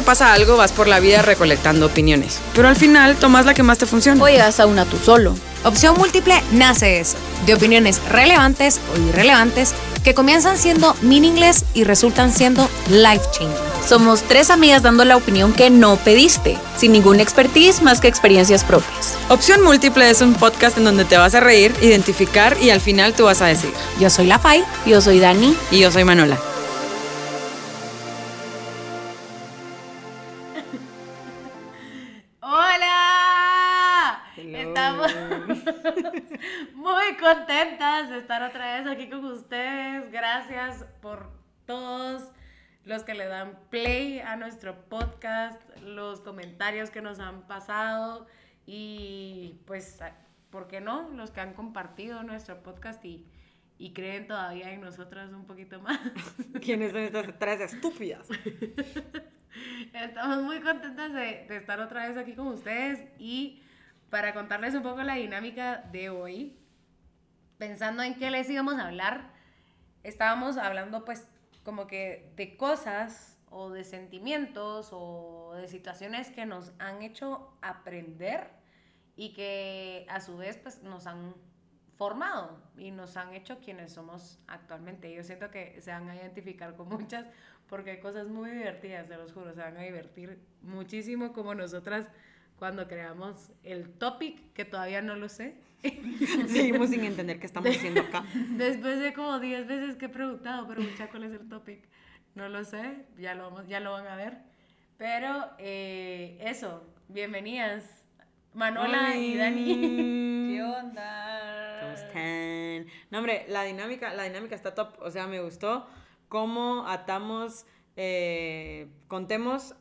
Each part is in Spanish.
te pasa algo, vas por la vida recolectando opiniones. Pero al final tomas la que más te funciona. O llegas a una tú solo. Opción Múltiple nace eso, de opiniones relevantes o irrelevantes que comienzan siendo meaningless y resultan siendo life changing. Somos tres amigas dando la opinión que no pediste, sin ningún expertise más que experiencias propias. Opción Múltiple es un podcast en donde te vas a reír, identificar y al final tú vas a decir. Yo soy La Fai. Yo soy Dani. Y yo soy Manola. Contentas de estar otra vez aquí con ustedes. Gracias por todos los que le dan play a nuestro podcast, los comentarios que nos han pasado y pues, ¿por qué no? Los que han compartido nuestro podcast y, y creen todavía en nosotras un poquito más. ¿Quiénes son estas tres estúpidas? Estamos muy contentas de, de, estar otra vez aquí con ustedes y para contarles un poco la dinámica de hoy, pensando en qué les íbamos a hablar, estábamos hablando pues como que de cosas o de sentimientos o de situaciones que nos han hecho aprender y que a su vez pues nos han formado y nos han hecho quienes somos actualmente. Yo siento que se van a identificar con muchas porque hay cosas muy divertidas, se los juro, se van a divertir muchísimo como nosotras cuando creamos el topic, que todavía no lo sé. Seguimos sin entender qué estamos haciendo acá. Después de como 10 veces que he preguntado, pero mucha, ¿cuál es el topic? No lo sé, ya lo, vamos, ya lo van a ver. Pero eh, eso, bienvenidas. Manola y Dani. ¿Qué onda? ¿Cómo están? No, hombre, la dinámica, la dinámica está top. O sea, me gustó cómo atamos, eh, contemos,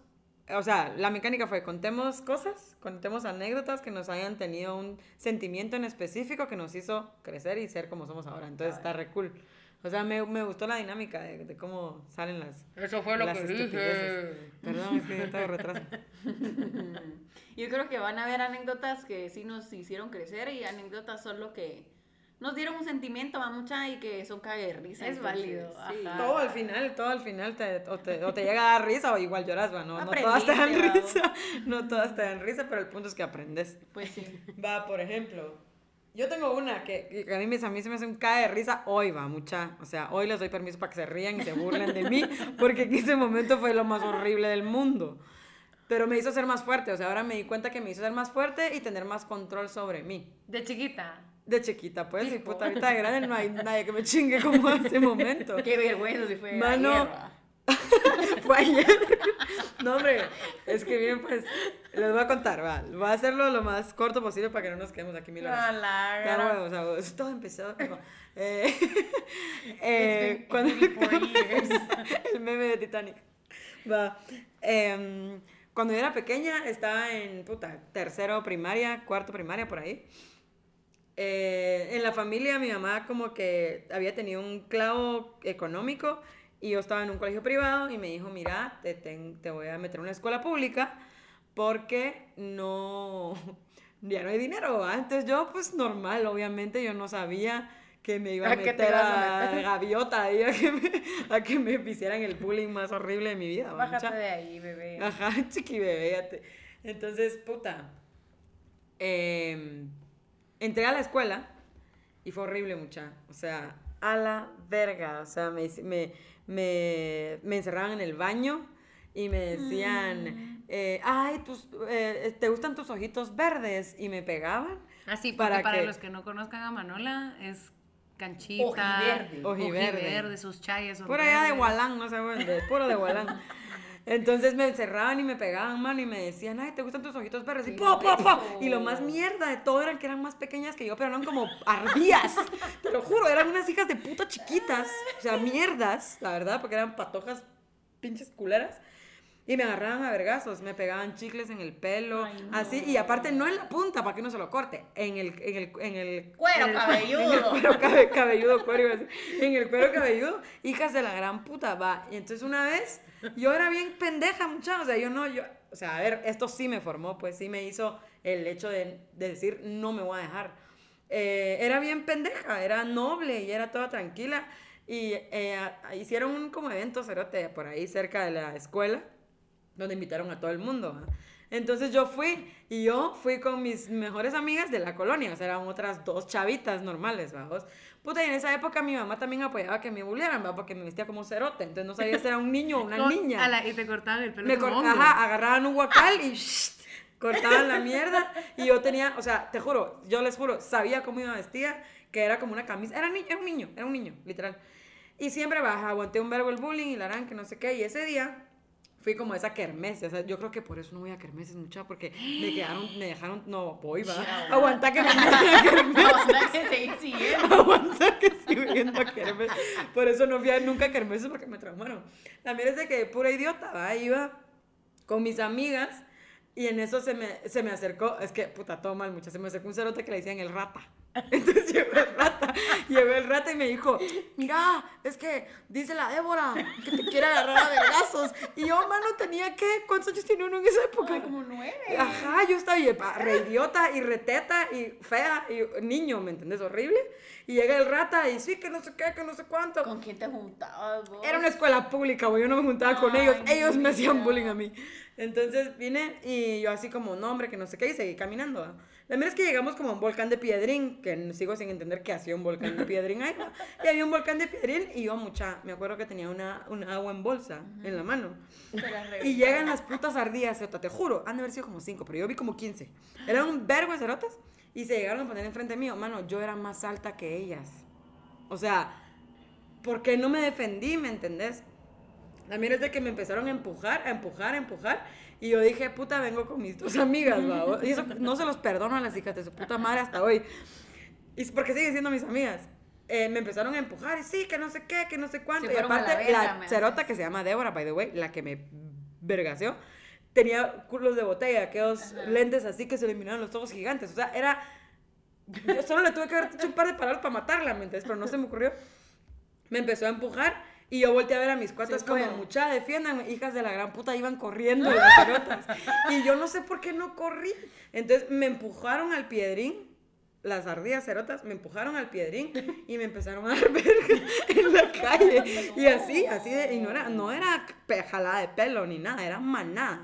o sea, la mecánica fue contemos cosas, contemos anécdotas que nos hayan tenido un sentimiento en específico que nos hizo crecer y ser como somos ahora. Entonces está re cool. O sea, me, me gustó la dinámica de, de, cómo salen las. Eso fue lo las que dije. Perdón, es que estaba retraso. Yo creo que van a haber anécdotas que sí nos hicieron crecer y anécdotas solo que nos dieron un sentimiento a mucha y que son cague de risa. Es válido. Sí. Todo al final, todo al final te, o, te, o te llega a dar risa o igual lloras, va, no, no todas te dan risa, no todas te dan risa, pero el punto es que aprendes. Pues sí. Va, por ejemplo, yo tengo una que, que a, mí me, a mí se me hace un cae de risa hoy, va, mucha, o sea, hoy les doy permiso para que se rían y se burlen de mí, porque en ese momento fue lo más horrible del mundo. Pero me hizo ser más fuerte, o sea, ahora me di cuenta que me hizo ser más fuerte y tener más control sobre mí. De chiquita. De chiquita, pues, y puta, ahorita de grande no hay nadie que me chingue como en ese momento. Qué vergüenza si fue Mano, ayer, fue ayer. No, hombre, es que bien, pues, les voy a contar, va. Voy a hacerlo lo más corto posible para que no nos quedemos aquí mil horas. la Claro, o sea, todo empezó. eh, eh, cuando el meme de Titanic. Va. Eh, cuando yo era pequeña, estaba en puta, tercero primaria, cuarto primaria, por ahí. Eh, en la familia, mi mamá como que había tenido un clavo económico y yo estaba en un colegio privado y me dijo, mira, te, te, te voy a meter en una escuela pública porque no, ya no hay dinero. ¿va? Entonces yo, pues normal, obviamente, yo no sabía que me iba a, ¿A te meter vas a, meter? gaviota ahí, a que, me, a que me hicieran el bullying más horrible de mi vida. Bájate Mucha- de ahí, bebé. Ajá, chiqui bebé. ya te- Entonces, puta. eh, entré a la escuela y fue horrible, mucha. O sea, a la verga. O sea, me, me, me, me encerraban en el baño y me decían, eh, ay, tus, eh, ¿te gustan tus ojitos verdes? Y me pegaban. Así, para porque para, que- los que no conozcan a Manola, es canchita, Ojiverde. Ojiverde. ojiverde, sus chayas son Por allá de. Gualán, no sé dónde, puro de Gualán. Entonces me encerraban y me pegaban, mano, y me decían, ay, ¿te gustan tus ojitos verdes? Y po, po, po. Y lo más mierda de todo eran que eran más pequeñas que yo, pero eran como ardías. Te lo juro, eran unas hijas de puta chiquitas. O sea, mierdas, la verdad, porque eran patojas pinches culeras. Y me agarraban a vergazos, me pegaban chicles en el pelo, Ay, no. así, y aparte no en la punta para que no se lo corte, en el, en el, en el Cuero en el- cabelludo. en el cuero cabe- cabelludo, cuero en el cuero cabelludo, hijas de la gran puta, va. Y entonces una vez, yo era bien pendeja, muchacha, o sea, yo no, yo, o sea, a ver, esto sí me formó, pues sí me hizo el hecho de, de decir, no me voy a dejar. Eh, era bien pendeja, era noble y era toda tranquila. Y eh, hicieron un como evento cerote por ahí cerca de la escuela. donde invitaron a todo el mundo. Entonces yo fui y yo fui con mis mejores amigas de la colonia, o sea, eran otras dos chavitas normales, vamos. Puta, y en esa época mi mamá también apoyaba que me bulieran, ¿va? Porque me vestía como cerote, entonces no sabía si era un niño o una Con- niña. a la- y te cortaban el pelo Me como cor- hongo. ajá, agarraban un guacal y shh, cortaban la mierda. Y yo tenía, o sea, te juro, yo les juro, sabía cómo iba vestida, que era como una camisa. Era, ni- era un niño, era un niño, literal. Y siempre baja, aguanté un verbo el bullying y la que no sé qué. Y ese día fui como a esa kermés. O sea, yo creo que por eso no voy a kermeses mucha, porque me quedaron, me dejaron, no, voy, va. Aguanta que me metan a kermés. Ahora que seguir siguiendo. Aguanta que sigo yendo a kermés. Por eso no fui a nunca a kermeses porque me traumaron. También es de que pura idiota, ¿va? Iba con mis amigas y en eso se me, se me acercó, es que puta, todo mal, mucha, se me acercó un cerote que le decían el rata. Entonces llegó el rata, llegó el rata y me dijo, mira, es que dice la Débora que te quiere agarrar a vergazos. Y yo, mano, tenía que, ¿cuántos años tenía uno en esa época? Ay, como nueve. Ajá, yo estaba pa, re idiota y reteta y fea y niño, ¿me entendés? Horrible. Y llega el rata y sí, que no sé qué, que no sé cuánto. ¿Con quién te juntabas vos? Era una escuela pública, güey. Yo no me juntaba con Ay, ellos. Ellos me hacían bullying a mí. Entonces vine y yo así como, no, hombre, que no sé qué, y seguí caminando. ¿va? La verdad es que llegamos como a un volcán de piedrín, que sigo sin entender qué hacía un volcán de piedrín ahí. ¿va? Y había un volcán de piedrín y yo mucha, me acuerdo que tenía una, una agua en bolsa en la mano. Y llegan las putas ardillas, te juro, han de haber sido como cinco, pero yo vi como 15. Eran un vergo de cerotas y se llegaron a poner enfrente mío. Mano, yo era más alta que ellas. O sea, ¿por qué no me defendí, me entendés? También es de que me empezaron a empujar, a empujar, a empujar. Y yo dije, puta, vengo con mis dos amigas, ¿va? Y eso no se los perdono a las hijas de su puta madre hasta hoy. Y porque siguen siendo mis amigas. Eh, me empezaron a empujar y sí, que no sé qué, que no sé cuánto. Se y aparte, verga, la cerota que se llama Débora, by the way, la que me vergaseó, tenía culos de botella, aquellos lentes así que se le miraban los ojos gigantes. O sea, era. Yo solo le tuve que haber hecho un par de palabras para matarla, ¿me entiendes? Pero no se me ocurrió. Me empezó a empujar y yo volteé a ver a mis cuatas Se como, mucha, defiéndanme, hijas de la gran puta, iban corriendo las cerotas. Y yo no sé por qué no corrí. Entonces me empujaron al piedrín, las ardillas cerotas me empujaron al piedrín y me empezaron a dar verga en la calle. Y así, así de, y no era, no era jalada de pelo ni nada, era maná.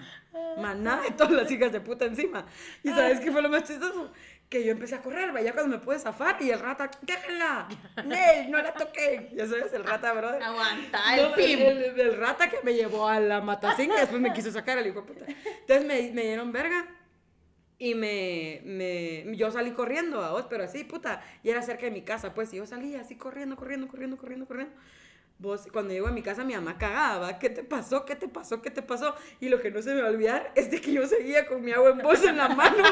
Maná de todas las hijas de puta encima. ¿Y sabes qué fue lo más chistoso? Que yo empecé a correr, vaya cuando me pude zafar y el rata, déjenla, Nel, no la toqué. Ya sabes, el rata, brother. Aguanta el No, pim. el, el rata que me llevó a la matacinga y después me quiso sacar el hijo de puta. Entonces me, me dieron verga y me, me, yo salí corriendo a vos, pero así, puta, y era cerca de mi casa, pues, y yo salí así corriendo, corriendo, corriendo, corriendo, corriendo. Vos, cuando llego a mi casa, mi mamá cagaba. ¿qué te pasó? ¿Qué te pasó? ¿Qué te pasó? Y lo que no se me va a olvidar es de que yo seguía con mi agua en bolsa en la mano.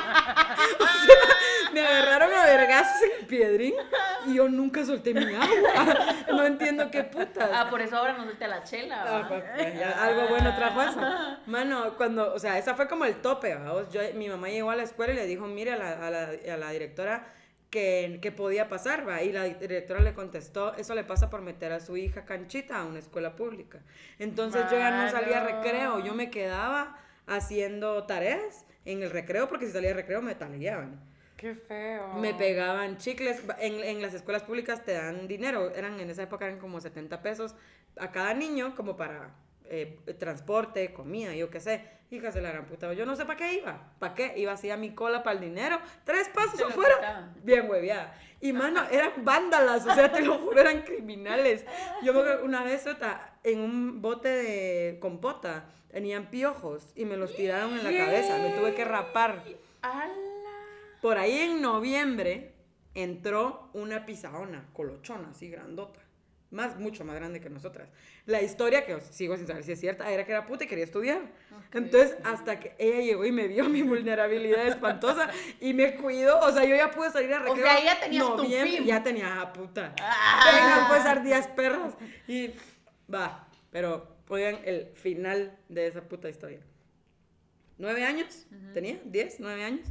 O sea, me agarraron a vergazos en el piedrín y yo nunca solté mi agua. No entiendo qué putas. Ah, por eso ahora nos suelta la chela. Ah, pa- ya algo bueno trajo eso. Mano, cuando, o sea, esa fue como el tope. Yo, mi mamá llegó a la escuela y le dijo, mire a la, a la, a la directora que, que podía pasar, ¿va? Y la directora le contestó, eso le pasa por meter a su hija Canchita a una escuela pública. Entonces yo ya no salía a recreo, yo me quedaba haciendo tareas en el recreo, porque si salía de recreo me taleaban. Qué feo. Me pegaban chicles. En, en las escuelas públicas te dan dinero. Eran, en esa época eran como 70 pesos a cada niño, como para eh, transporte, comida, yo qué sé. Hijas de la gran puta. Yo no sé para qué iba. ¿Para qué? Iba así a mi cola para el dinero. Tres pasos afuera. quitaban. Bien hueviada. Y mano, eran vándalas. O sea, te lo juro, eran criminales. Yo me acuerdo una vez, Ota, en un bote de compota, tenían piojos y me los tiraron en la cabeza. Me tuve que rapar. Por ahí en noviembre entró una pisaona, colochona, así grandota. Más, mucho más grande que nosotras. La historia, que sigo sin saber si es cierta, era que era puta y quería estudiar. Entonces, hasta que ella llegó y me vio mi vulnerabilidad espantosa y me cuidó. O sea, yo ya pude salir a O recreo. sea, ya tenías tu pim. Ya tenía, ah, puta. Ah. Vengan, pues, ardillas perras. Y va, pero oigan el final de esa puta historia. ¿Nueve años? ¿Tenía? ¿Diez? ¿Nueve años?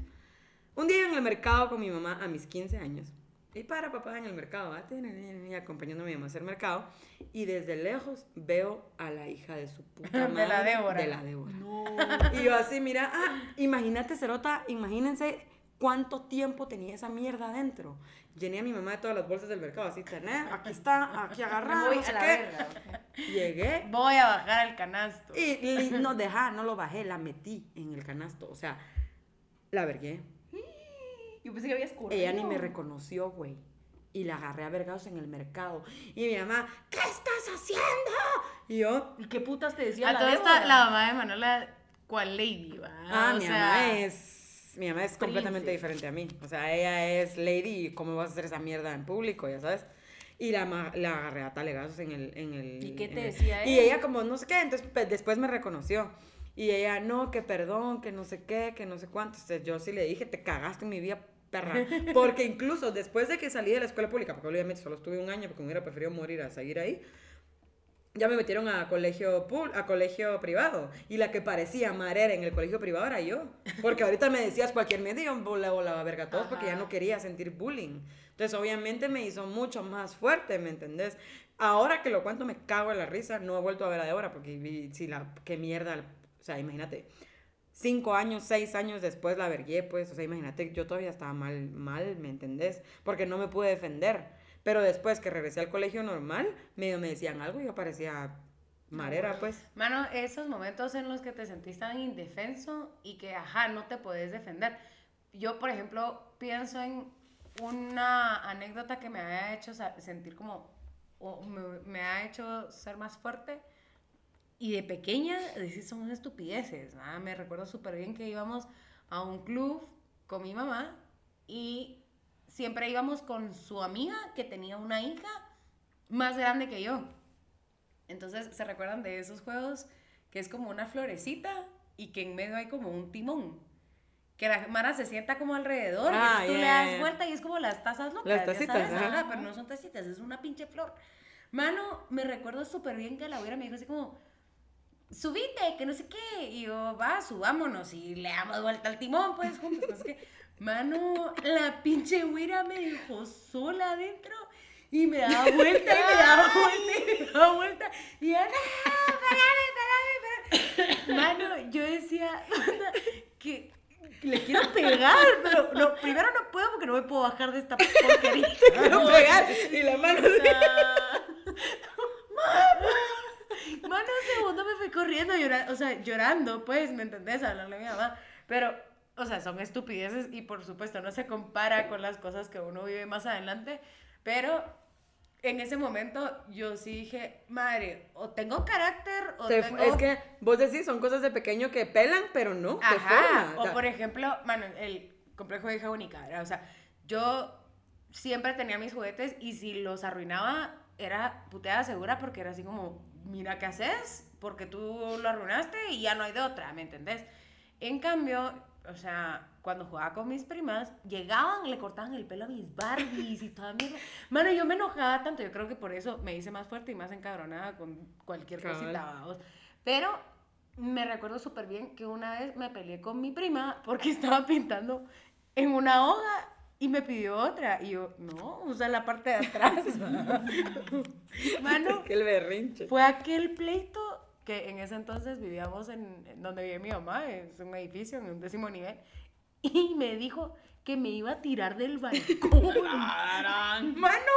Un día iba en el mercado con mi mamá a mis 15 años. Y para papá en el mercado, y acompañando a mi mamá a hacer mercado. Y desde lejos veo a la hija de su puta De madre. la Débora. De la Débora. Y yo así, mira, ah, imagínate, Cerota, imagínense ¿Cuánto tiempo tenía esa mierda adentro? Llené a mi mamá de todas las bolsas del mercado, así, tenés, aquí está, aquí agarrada, voy no sé a la qué. verga, Llegué Voy a bajar al canasto. y no dejá, no lo bajé, la metí en el canasto, o sea, la vergué. Yo pensé que habías corrido. Ella ni me reconoció, güey. Y la agarré a vergados en el mercado. Y mi mamá, ¿qué estás haciendo? Y yo, ¿Y qué putas te decía A la toda esta, la mamá de Manuela, ¿cuál lady, va? ah, O mi sea, mamá es. Mi mamá es completamente diferente a mí. O sea, ella es lady y cómo vas a hacer esa mierda en público, ya sabes. Y la, la agarré a talegazos en el, en el... ¿Y qué te el- decía Y ella? ella como no sé qué, entonces después me reconoció. Y ella, no, que perdón, que no sé qué, que no sé cuánto. Entonces yo sí le dije, te cagaste en mi vida, perra. Porque incluso después de que salí de la escuela pública, porque obviamente solo estuve un año, porque me hubiera preferido morir a seguir ahí, ya me metieron a colegio a colegio privado y la que parecía marera en el colegio privado era yo porque ahorita me decías cualquier medio yo volaba volaba verga a todos porque ya Ajá. no quería sentir bullying entonces obviamente me hizo mucho más fuerte ¿me entendés? ahora que lo cuento me cago en la risa no he vuelto a ver a Débora porque si la qué mierda o sea imagínate cinco años, seis años después la vergué, pues, o sea, imagínate, yo todavía estaba mal, mal, ¿me entendés? Porque no me pude defender. Pero después que regresé al colegio normal, medio me decían algo y yo parecía marera, pues. Mano, esos momentos en los que te sentís tan indefenso y que, ajá, no te podés defender. Yo, por ejemplo, pienso en una anécdota que me haya hecho sentir como, o me, me ha hecho ser más fuerte. Y de pequeña, decir, son estupideces. ¿verdad? Me recuerdo súper bien que íbamos a un club con mi mamá y siempre íbamos con su amiga que tenía una hija más grande que yo. Entonces, ¿se recuerdan de esos juegos que es como una florecita y que en medio hay como un timón? Que la Mara se sienta como alrededor Ah, y tú ya, le ya, das ya. vuelta y es como las tazas locas. Las ya tacitas, sabes, ajá. ajá, pero no son tacitas, es una pinche flor. Mano, me recuerdo súper bien que la abuela me dijo así como, subite, que no sé qué. Y yo, va, subámonos y le damos vuelta al timón, pues, juntos, no sé qué. Mano, la pinche güira me dejó sola adentro y me daba vuelta y me daba vuelta y me daba vuelta. Y yo, no, parame, parame, parame. Mano, yo decía que le quiero pegar, pero no, primero no puedo porque no me puedo bajar de esta porquería. Quiero pegar y la mano Mano, fui corriendo, llora- o sea, llorando, pues, ¿me entendés? Hablarle a mi mamá. Pero, o sea, son estupideces y por supuesto no se compara con las cosas que uno vive más adelante. Pero en ese momento yo sí dije, madre, o tengo carácter o Te- tengo... Es que vos decís, son cosas de pequeño que pelan, pero no, te Ajá, forman. o por ejemplo, mano, el complejo de hija única, ¿verdad? O sea, yo siempre tenía mis juguetes y si los arruinaba era puteada segura porque era así como, mira qué haces, porque tú lo arruinaste y ya no hay de otra, ¿me entendés? En cambio, o sea, cuando jugaba con mis primas, llegaban, le cortaban el pelo a mis Barbies y toda mierda. Mano, yo me enojaba tanto, yo creo que por eso me hice más fuerte y más encabronada con cualquier Cabal. cosita, vamos. Pero me recuerdo súper bien que una vez me peleé con mi prima porque estaba pintando en una hoja y me pidió otra. Y yo, no, usa la parte de atrás. Mano, que el berrinche. fue aquel pleito que en ese entonces vivíamos en, en donde vive mi mamá, es un edificio en un décimo nivel, y me dijo que me iba a tirar del balcón. Mano,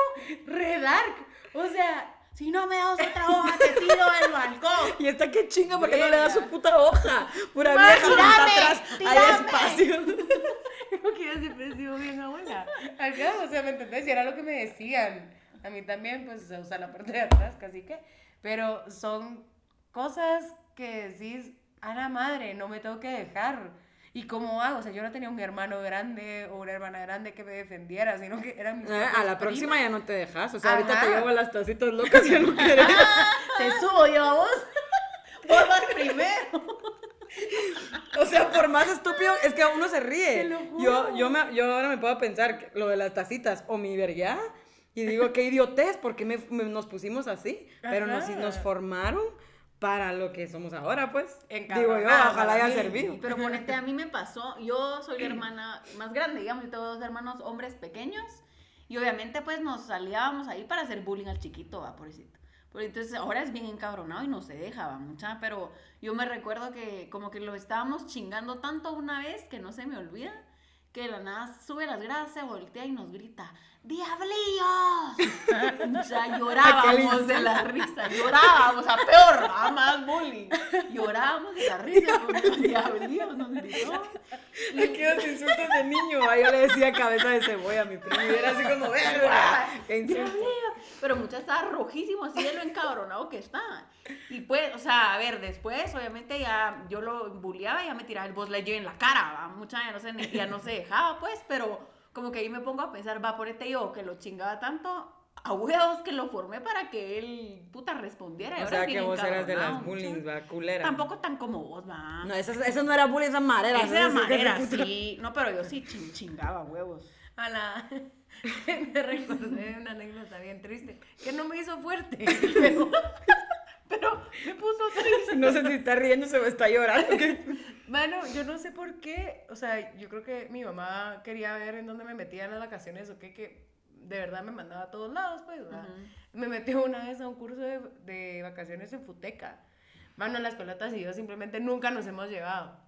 re dark. O sea, si no me das otra hoja, te tiro del balcón. Y está que chinga porque no le da su puta hoja. Pura Ma, vieja tirame, está atrás. Hay tirame. espacio. Porque yo siempre he sido bien abuela. Acá, o sea, ¿me entendés? Y era lo que me decían. A mí también, pues, se usa la parte de atrás, casi que. Pero son cosas que decís, a la madre, no me tengo que dejar. ¿Y cómo hago? O sea, yo no tenía un hermano grande o una hermana grande que me defendiera, sino que eran mis Ah, a la próxima ya no te dejas. O sea, ahorita Ajá. te llevo las tacitas locas y ya no querés. primas. Te subo yo a vos. Vos vas primero. O sea, por más estúpido, es que uno se ríe. Te lo juro. Yo, yo, me, yo ahora me puedo pensar lo de las tacitas o mi verga y digo, qué idiotez, porque me, me- nos pusimos así? Pero nos, nos formaron para lo que somos ahora, pues. Digo yo, ojalá haya servido. Pero ponete, a mí me pasó, yo soy la hermana más grande, digamos, yo tengo dos hermanos hombres pequeños, y obviamente pues nos salíamos ahí para hacer bullying al chiquito, va, pobrecito. Pero entonces ahora es bien encabronado y no se deja, va, mucha, pero yo me recuerdo que como que lo estábamos chingando tanto una vez que no se me olvida, que de la nada sube las gradas, se voltea y nos grita, ¡Diablillos! O sea, llorábamos de la risa, llorábamos, o sea, peor, nada más bullying. Llorábamos de la risa porque Diablillos nos gritó. Aquellos insultos de niño, yo le decía cabeza de cebolla a mi primo y era así como, verga. Pero muchas estaban rojísimos, así de lo encabronado que estaban. Y pues, o sea, a ver, después, obviamente, ya yo lo bulleaba y ya me tiraba el boss ledger en la cara, ¿va? Mucha ya no, se, ya no se dejaba, pues, pero como que ahí me pongo a pensar, va, por este yo que lo chingaba tanto, a huevos que lo formé para que él, puta, respondiera. O ahora sea, que vos eras de las bullying, mucha. va, culera. Tampoco tan como vos, va. No, eso, eso no era bullying, esas maderas. Esa era manera, sí. No, pero yo sí chin- chingaba huevos. A la... me recordé de una anécdota bien triste, que no me hizo fuerte, pero... Pero me puso triste. No sé si está riéndose o está llorando. Mano, yo no sé por qué, o sea, yo creo que mi mamá quería ver en dónde me metía en las vacaciones o qué, que de verdad me mandaba a todos lados, pues, ¿verdad? Me metió una vez a un curso de, de vacaciones en Futeca. Mano, las pelotas y yo simplemente nunca nos hemos llevado.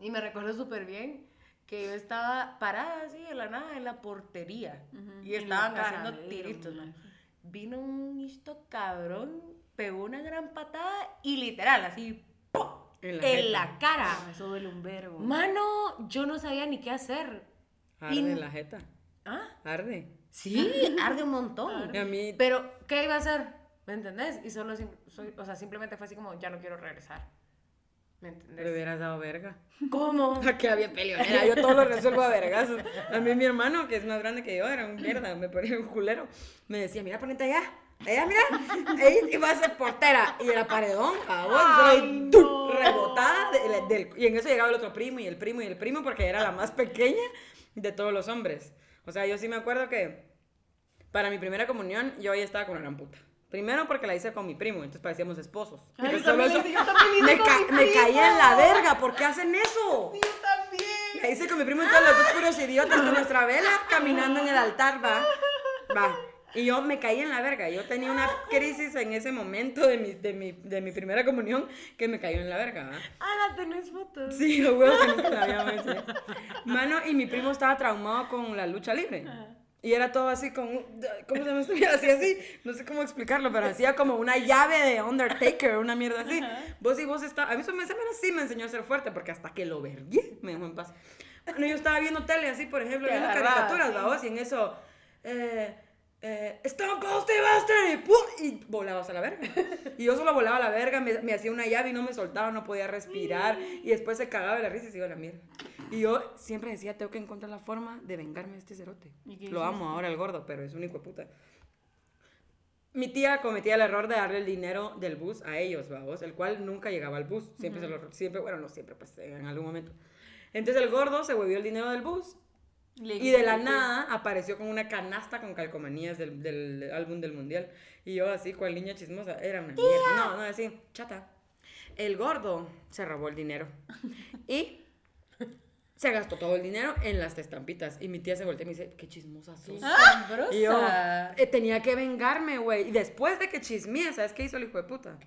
Y me recuerdo súper bien que yo estaba parada así de la nada en la portería Ujú. y En la estaban haciendo tiritos. Vino un listo cabrón, pegó una gran patada y literal, así, ¡pum! En la en la cara. Ah, Eso duele un verbo. Mano, yo no sabía ni qué hacer. Arde Y- la jeta. ¿Ah? Arde. Sí, arde un montón. Y a mí, Pero, ¿qué iba a hacer? ¿Me entendés? Y solo, soy- o sea, simplemente fue así como, ya no quiero regresar. ¿Me le entendés? hubieras dado verga. ¿Cómo? Que había peleonera, yo todo lo resuelvo a vergazos. A mí mi hermano, que es más grande que yo, era un mierda, me ponía un culero. Me decía, mira, ponete allá, allá, mira. Ahí iba a ser portera. Y era paredón, ¡tum! no. rebotada. de- del- y en eso llegaba el otro primo y el primo y el primo, porque era la más pequeña de todos los hombres. O sea, yo sí me acuerdo que para mi primera comunión yo ahí estaba con una gran puta. Primero porque la hice con mi primo, entonces parecíamos esposos. Ay, yo también hice, yo también lo hice me, con ca- mi me caí en la verga, ¿por qué hacen eso? Yo también. La hice con mi primo y todos los dos puros idiotas con nuestra vela caminando en el altar, va. Va. Y yo me caí en la verga. Yo tenía una crisis en ese momento de mi, de mi, de mi primera comunión que me cayó en la verga. Ah, la tenés fotos. Sí, lo huevo que nunca la hecho. Mano, y mi primo estaba traumado con la lucha libre. Y era todo así con, ¿cómo se llama esto? Así, así, no sé cómo explicarlo, pero hacía como una llave de Undertaker, una mierda así. Vos y vos está, a mí eso me, sí me enseñó a ser fuerte, porque hasta que lo vergué, me dejó en paz. Bueno, yo estaba viendo tele así, por ejemplo, viendo caricaturas, sí. ¿va vos? Y en eso, eh, eh, Stone Cold Steve Austin, y, ¡pum! y volabas a la verga. Y yo solo volaba a la verga, me, me hacía una llave y no me soltaba, no podía respirar. Y después se cagaba de la risa y se iba a la mierda. Y yo siempre decía, tengo que encontrar la forma de vengarme de este cerote. ¿Y qué Lo amo ahora el gordo, pero es un hijo de puta. Mi tía cometía el error de darle el dinero del bus a ellos, vamos, el cual nunca llegaba al bus. Siempre se lo, siempre, bueno, no siempre, pues en algún momento. Entonces el gordo se volvió el dinero del bus y de la nada apareció con una canasta con calcomanías del, del álbum del mundial. Y yo así, cual niña chismosa, era una mierda. No, no, así, chata. El gordo se robó el dinero. Y se gastó todo el dinero en las estampitas. Y mi tía se voltea y me dice, qué chismosa sos. Asombrosa. Y yo eh, tenía que vengarme, güey. Y después de que chismeé, ¿sabes qué hizo el hijo de puta?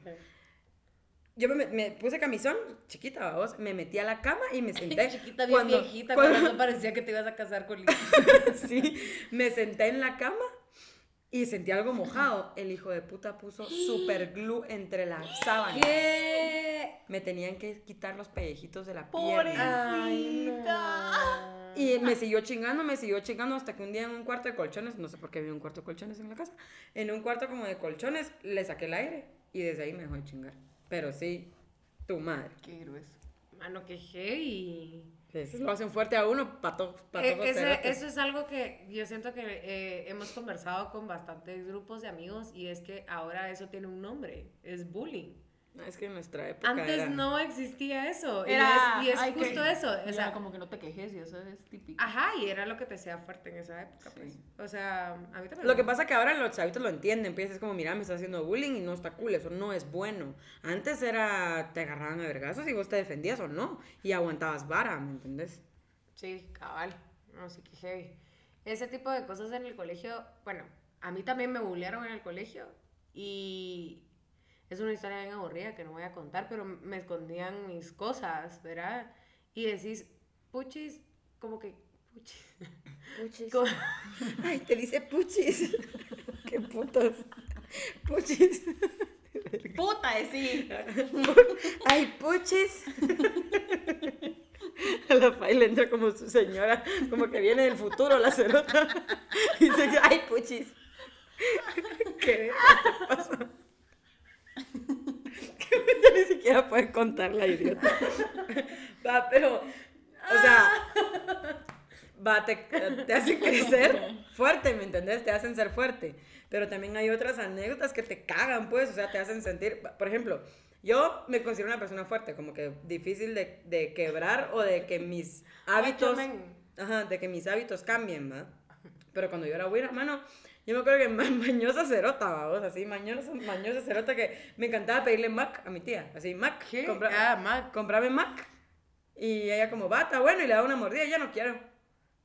Yo me, me puse camisón, chiquita, vamos, me metí a la cama y me senté. Chiquita, bien cuando- viejita, cuando- cuando parecía que te ibas a casar con sí, me senté en la cama y sentí algo mojado. El hijo de puta puso super glue entre las sábanas. ¿Qué? Me tenían que quitar los pellejitos de la pierna. Pobrecita. no. Y me siguió chingando, me siguió chingando hasta que un día en un cuarto de colchones, no sé por qué había un cuarto de colchones en la casa, en un cuarto como de colchones le saqué el aire y desde ahí me dejó de chingar. Pero sí, tu madre. Qué grueso. Mano, qué heavy. Eso lo hacen fuerte a uno, pato, pato Eh, ese- eso es algo que yo siento que eh, hemos conversado con bastantes grupos de amigos y es que ahora eso tiene un nombre, es bullying. Es que en nuestra época Antes era- no existía eso. y Era, es, y es ay, que- justo eso. O sea, como que no te quejes y eso es típico. ajá, y era lo que te hacía fuerte en esa época, pues. O sea, a mí también. Lo que pasa es que ahora los chavitos lo entienden, pues es como, mira, me está haciendo bullying y no está cool, eso no es bueno. Antes era, te agarraban a vergazos y vos te defendías o no, y aguantabas vara, ¿me entendés? Sí, cabal. No sé qué heavy. Ese tipo de cosas en el colegio, bueno, a mí también me bullearon en el colegio y es una historia bien aburrida que no voy a contar, pero me escondían mis cosas, ¿verdad? Y decís, puchis, como que, puchis. Puchis. Como- Ay, te dice puchis. Qué putos. Puchis. Puta, sí. Ay, puchis. A la Fai le entra como su señora, como que viene del futuro la cerota. Y dice, ay, puchis. ¿Qué verga te pasa? Que ni siquiera puede contar la idiota. Va, pero, o sea, va, te, te hacen crecer fuerte, ¿me entendés? Te hacen ser fuerte. Pero también hay otras anécdotas que te cagan, pues, o sea, te hacen sentir, por ejemplo, yo me considero una persona fuerte, como que difícil de, de quebrar o de que mis hábitos, ajá, de que mis hábitos cambien, ¿va? Pero cuando yo era güera, mano, yo me acuerdo que ma- mañosa cerota, vamos, así, mañosa, mañosa cerota que me encantaba pedirle Mac a mi tía, así, Mac, ¿Qué? compra- Ah, Mac. comprame Mac. Y ella como, bata, bueno, y le daba una mordida, ya no quiero.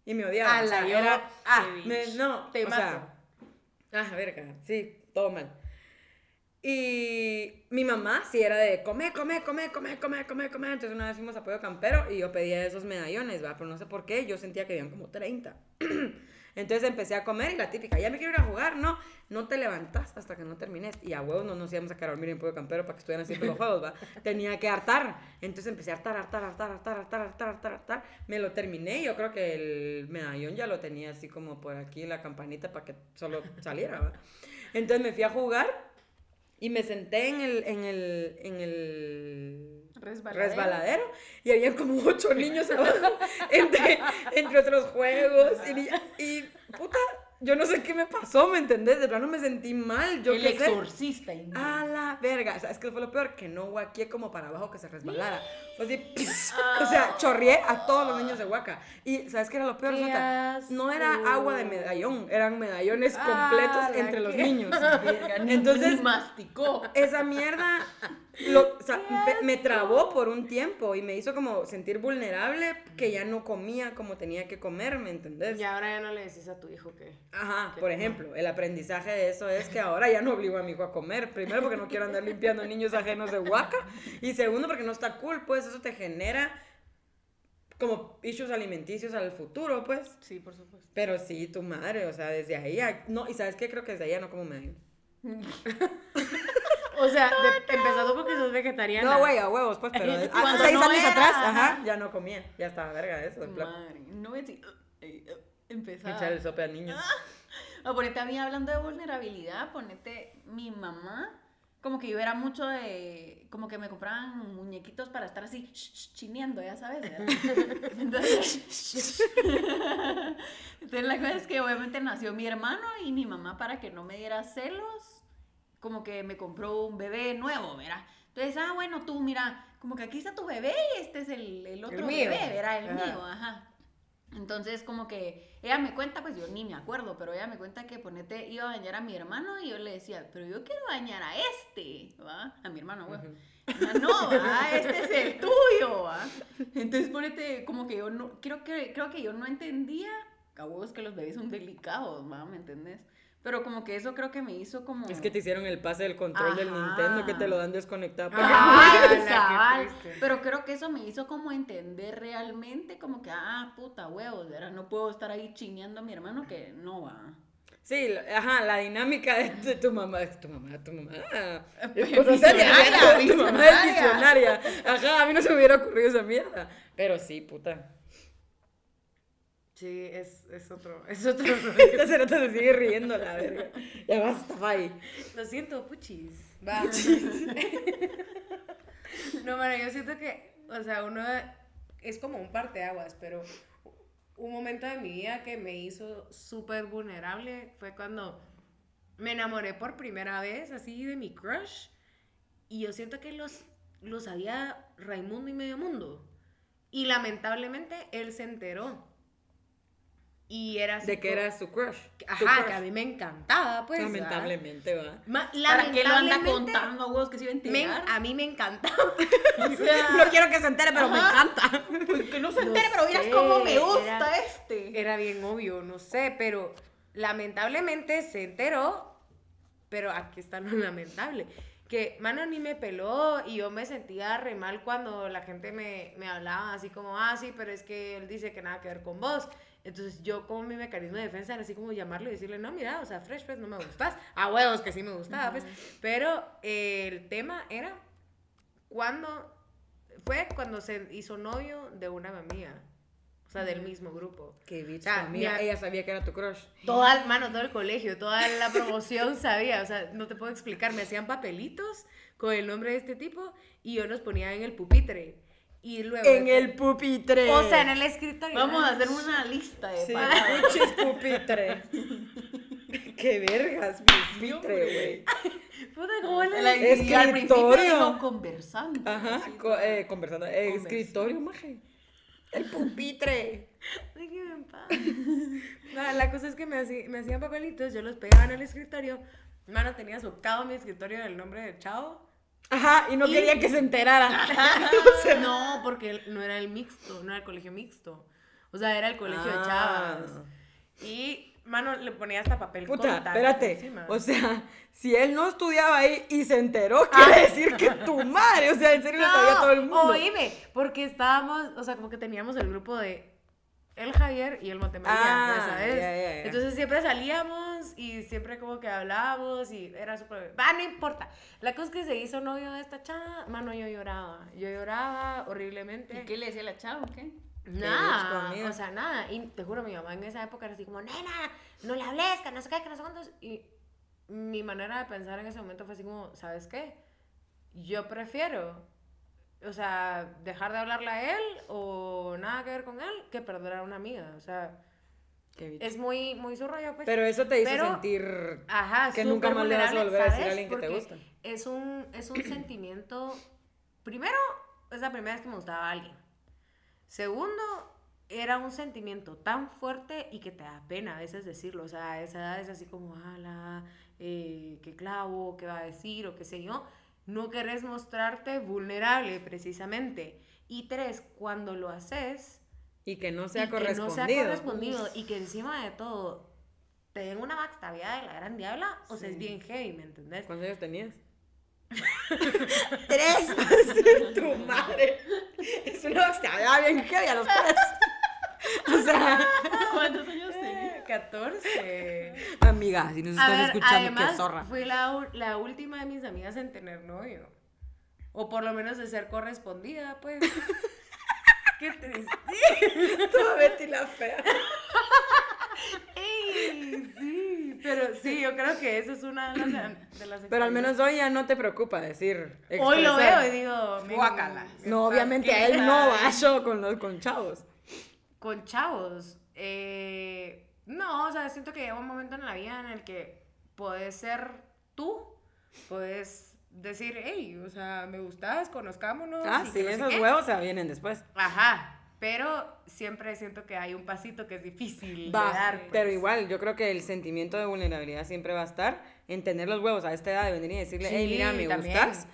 Y me odiaba. A o sea, la era, ah, me- no, te o mato. sea, ah, verga, sí, todo mal. Y mi mamá sí era de comer, comer, comer, comer, comer, comer, comer. Entonces una vez fuimos a Pollo Campero y yo pedía esos medallones, ¿va? Pero no sé por qué, yo sentía que habían como 30. Entonces empecé a comer y la típica, ya me quiero ir a jugar, no, no te levantas hasta que no termines. Y a huevos no nos íbamos a quedar a dormir en Pollo Campero para que estuvieran haciendo los juegos, ¿va? Tenía que hartar. Entonces empecé a hartar, hartar, hartar, hartar, hartar, hartar, hartar, hartar. Me lo terminé y yo creo que el medallón ya lo tenía así como por aquí la campanita para que solo saliera, ¿va? Entonces me fui a jugar y me senté en el, en el, en el Resbaladero. resbaladero y había como ocho niños abajo entre, entre otros juegos y, y, puta, yo no sé qué me pasó, ¿me entendés? De plano me sentí mal, yo el qué sé. exorcista. inglés. A la verga, ¿sabes qué fue lo peor? Que no guaqué como para abajo que se resbalara. Fue así, o sea, chorreé a todos los niños de Huaca. Y ¿sabes qué era lo peor? ¡Qué Sota? No era agua de medallón, eran medallones Ah, completos entre los que- niños. Entonces, ni masticó. esa mierda lo- o sea, me, me trabó por un tiempo y me hizo como sentir vulnerable que ya no comía como tenía que comer, ¿me entendés? Y ahora ya no le decís a tu hijo que. Ajá, por ejemplo, el aprendizaje de eso es que ahora ya no obligo a mi hijo a comer. Primero porque no quiero andar limpiando niños ajenos de huaca. Y segundo porque no está cool, pues eso te genera como issues alimenticios al futuro, pues. Sí, por supuesto. Pero sí, tu madre, o sea, desde ahí, a- no, y sabes qué, creo que desde ahí ya no como medio. O sea, de- empezando porque sos vegetariana. No, güey, a huevos, pues, pero Cuando a seis no años era, atrás, ajá. ya no comía. Ya estaba verga eso. Madre, no voy Empezaba. Echar el sope a niños. Ah, ponete a mí hablando de vulnerabilidad, ponete mi mamá, como que yo era mucho de, como que me compraban muñequitos para estar así, sh- sh- chineando, ya sabes. ¿verdad? Entonces, entonces la cosa es que obviamente nació mi hermano y mi mamá para que no me diera celos, como que me compró un bebé nuevo, ¿verdad? Entonces, ah, bueno, tú mira, como que aquí está tu bebé y este es el, el otro bebé, ¿verdad? El Ajá. mío, ajá. Entonces, como que ella me cuenta, pues yo ni me acuerdo, pero ella me cuenta que ponete, iba a bañar a mi hermano y yo le decía, pero yo quiero bañar a este, ¿va? A mi hermano, güey. "Ah, No, ¿va? este es el tuyo, ¿va? Entonces, ponete, como que yo no, creo que, creo que yo no entendía, a huevos que los bebés son delicados, ¿va? ¿Me entendés? Pero como que eso creo que me hizo como... Es que te hicieron el pase del control del. Nintendo que te lo dan desconectado. Pero creo que eso me hizo como entender realmente, como que, ah, puta huevos, ¿verdad? No puedo estar ahí chineando a mi hermano que no va. Sí, ajá, la dinámica de, de tu mamá, es tu mamá, tu mamá. Es tu mamá es visionaria. Ajá, a mí no se me hubiera ocurrido esa mierda. Pero sí, puta. Sí, es, es otro. Es otro. Esta cerota se sigue riendo, la verga. Ya basta, bye. Lo siento, puchis. Va. no, bueno, yo siento que, o sea, uno es como un parteaguas, pero un momento de mi vida que me hizo súper vulnerable fue cuando me enamoré por primera vez, así de mi crush, y yo siento que los, los sabía Raimundo y Medio Mundo. Y lamentablemente él se enteró. Y era así De que como- era su crush. Ajá, crush. que a mí me encantaba, pues. ¿verdad? Lamentablemente, va. ¿Para qué lo anda contando, huevos, que se iba a me- enterar? a mí me encantaba. O sea, No quiero que se entere, pero me encanta. que no se No entere, pero miras cómo me gusta era- este. Era bien obvio, no sé, pero lamentablemente se enteró, pero aquí está lo lamentable, que, mano, ni me peló y yo me sentía re mal cuando la gente me, me hablaba así como, ah, sí, pero es que él dice que nada que ver con vos. Entonces yo como mi mecanismo de defensa era así como llamarlo y decirle, no, mira, o sea, Fresh pues no me gustas. A huevos que sí me gustaba, pues. Pero eh, el tema era cuando, fue cuando se hizo novio de una amiga. O sea, del mismo grupo. Qué bicho. O sea, ella sabía que era tu crush. Toda, el- mano, todo el colegio, toda la promoción sabía, o sea, no te puedo explicar, me hacían papelitos con el nombre de este tipo y yo los ponía en el pupitre. Y luego... En el pupitre. O sea, en el escritorio. Vamos a hacer una lista de Sí, puchis pupitre. Qué vergas, pupitre, güey. Puta, ¿cómo le La- al principio Escritorio. digo conversando. Ajá, así, co- eh, conversando. Eh, Conversando. escritorio, maje. El pupitre. Déjeme en paz. No, la cosa es que me, hacía- me hacían papelitos, yo los pegaba en el escritorio. Mano, tenía socado mi escritorio el nombre de Chao. Ajá, y no Y- quería que se enterara. No, porque no era el mixto, no era el colegio mixto. O sea, era el colegio de Ah. Chavas. Y, mano, le ponía hasta papel Puta, contacto espérate. encima. O sea, si él no estudiaba ahí y se enteró, quiere decir que tu madre, o sea, en serio lo sabía todo el mundo. Oíme, porque estábamos, o sea, como que teníamos el grupo de el Javier y el Montemaría, Ah, ¿sabes? ya, ya, ya. Entonces siempre salíamos y siempre como que hablábamos y era súper... Va, no importa. La cosa es que se hizo novio de esta chava, mano, yo lloraba. Yo lloraba horriblemente. ¿Y qué le decía la chava o qué? Nada, o sea, nada. Y te juro, mi mamá en esa época era así como, nena, no le hables, que no sé qué, que no sé cuántos. Y mi manera de pensar en ese momento fue así como, ¿sabes qué? Yo prefiero, o sea, dejar de hablarle a él o nada que ver con él que perder a una amiga. O sea, es muy, muy su rollo, pues. Pero eso te hizo Pero- sentir Ajá, que nunca más le vas a volver a decir a alguien que te Porque gusta. Es un, es un sentimiento. Primero, es la primera vez que me gustaba alguien. Segundo, era un sentimiento tan fuerte y que te da pena a veces decirlo. O sea, a esa edad es así como, ala, eh, qué clavo, qué va a decir o qué sé yo. No querés mostrarte vulnerable precisamente. Y tres, cuando lo haces, Y que no y sea que no correspondido. sea correspondido y que encima de todo te den una backstabiada de la gran diabla, o sea, es bien heavy, ¿me entendés? ¿Cuántos años tenías? tres, tu madre. Es una ya bien heavy a los tres. O sea, ¿Cuántos años tenías? Eh, 14. amiga, si nos A estás ver, escuchando, además, qué zorra. fui la, la última de mis amigas en tener novio. O por lo menos de ser correspondida, pues. Qué triste. Tú, Betty la fea. Ey, sí, pero sí, yo creo que eso es una de las, de las Pero al menos hoy ya no te preocupa decir. Hoy lo veo y digo, "Men, Guácala". No, obviamente a él no, quieta. vaso con los con chavos. Con chavos. eh, no, o sea, siento que llega un momento en la vida en el que puedes ser tú, puedes decir, hey, o sea, me gustas, conozcámonos. Ah, y sí, no esos qué". huevos se vienen después. Ajá, pero siempre siento que hay un pasito que es difícil Va, de dar. pues. pero igual, yo creo que el sentimiento de vulnerabilidad siempre va a estar en tener los huevos a esta edad de venir y decirle, Sí, hey, mira, me también. gustas.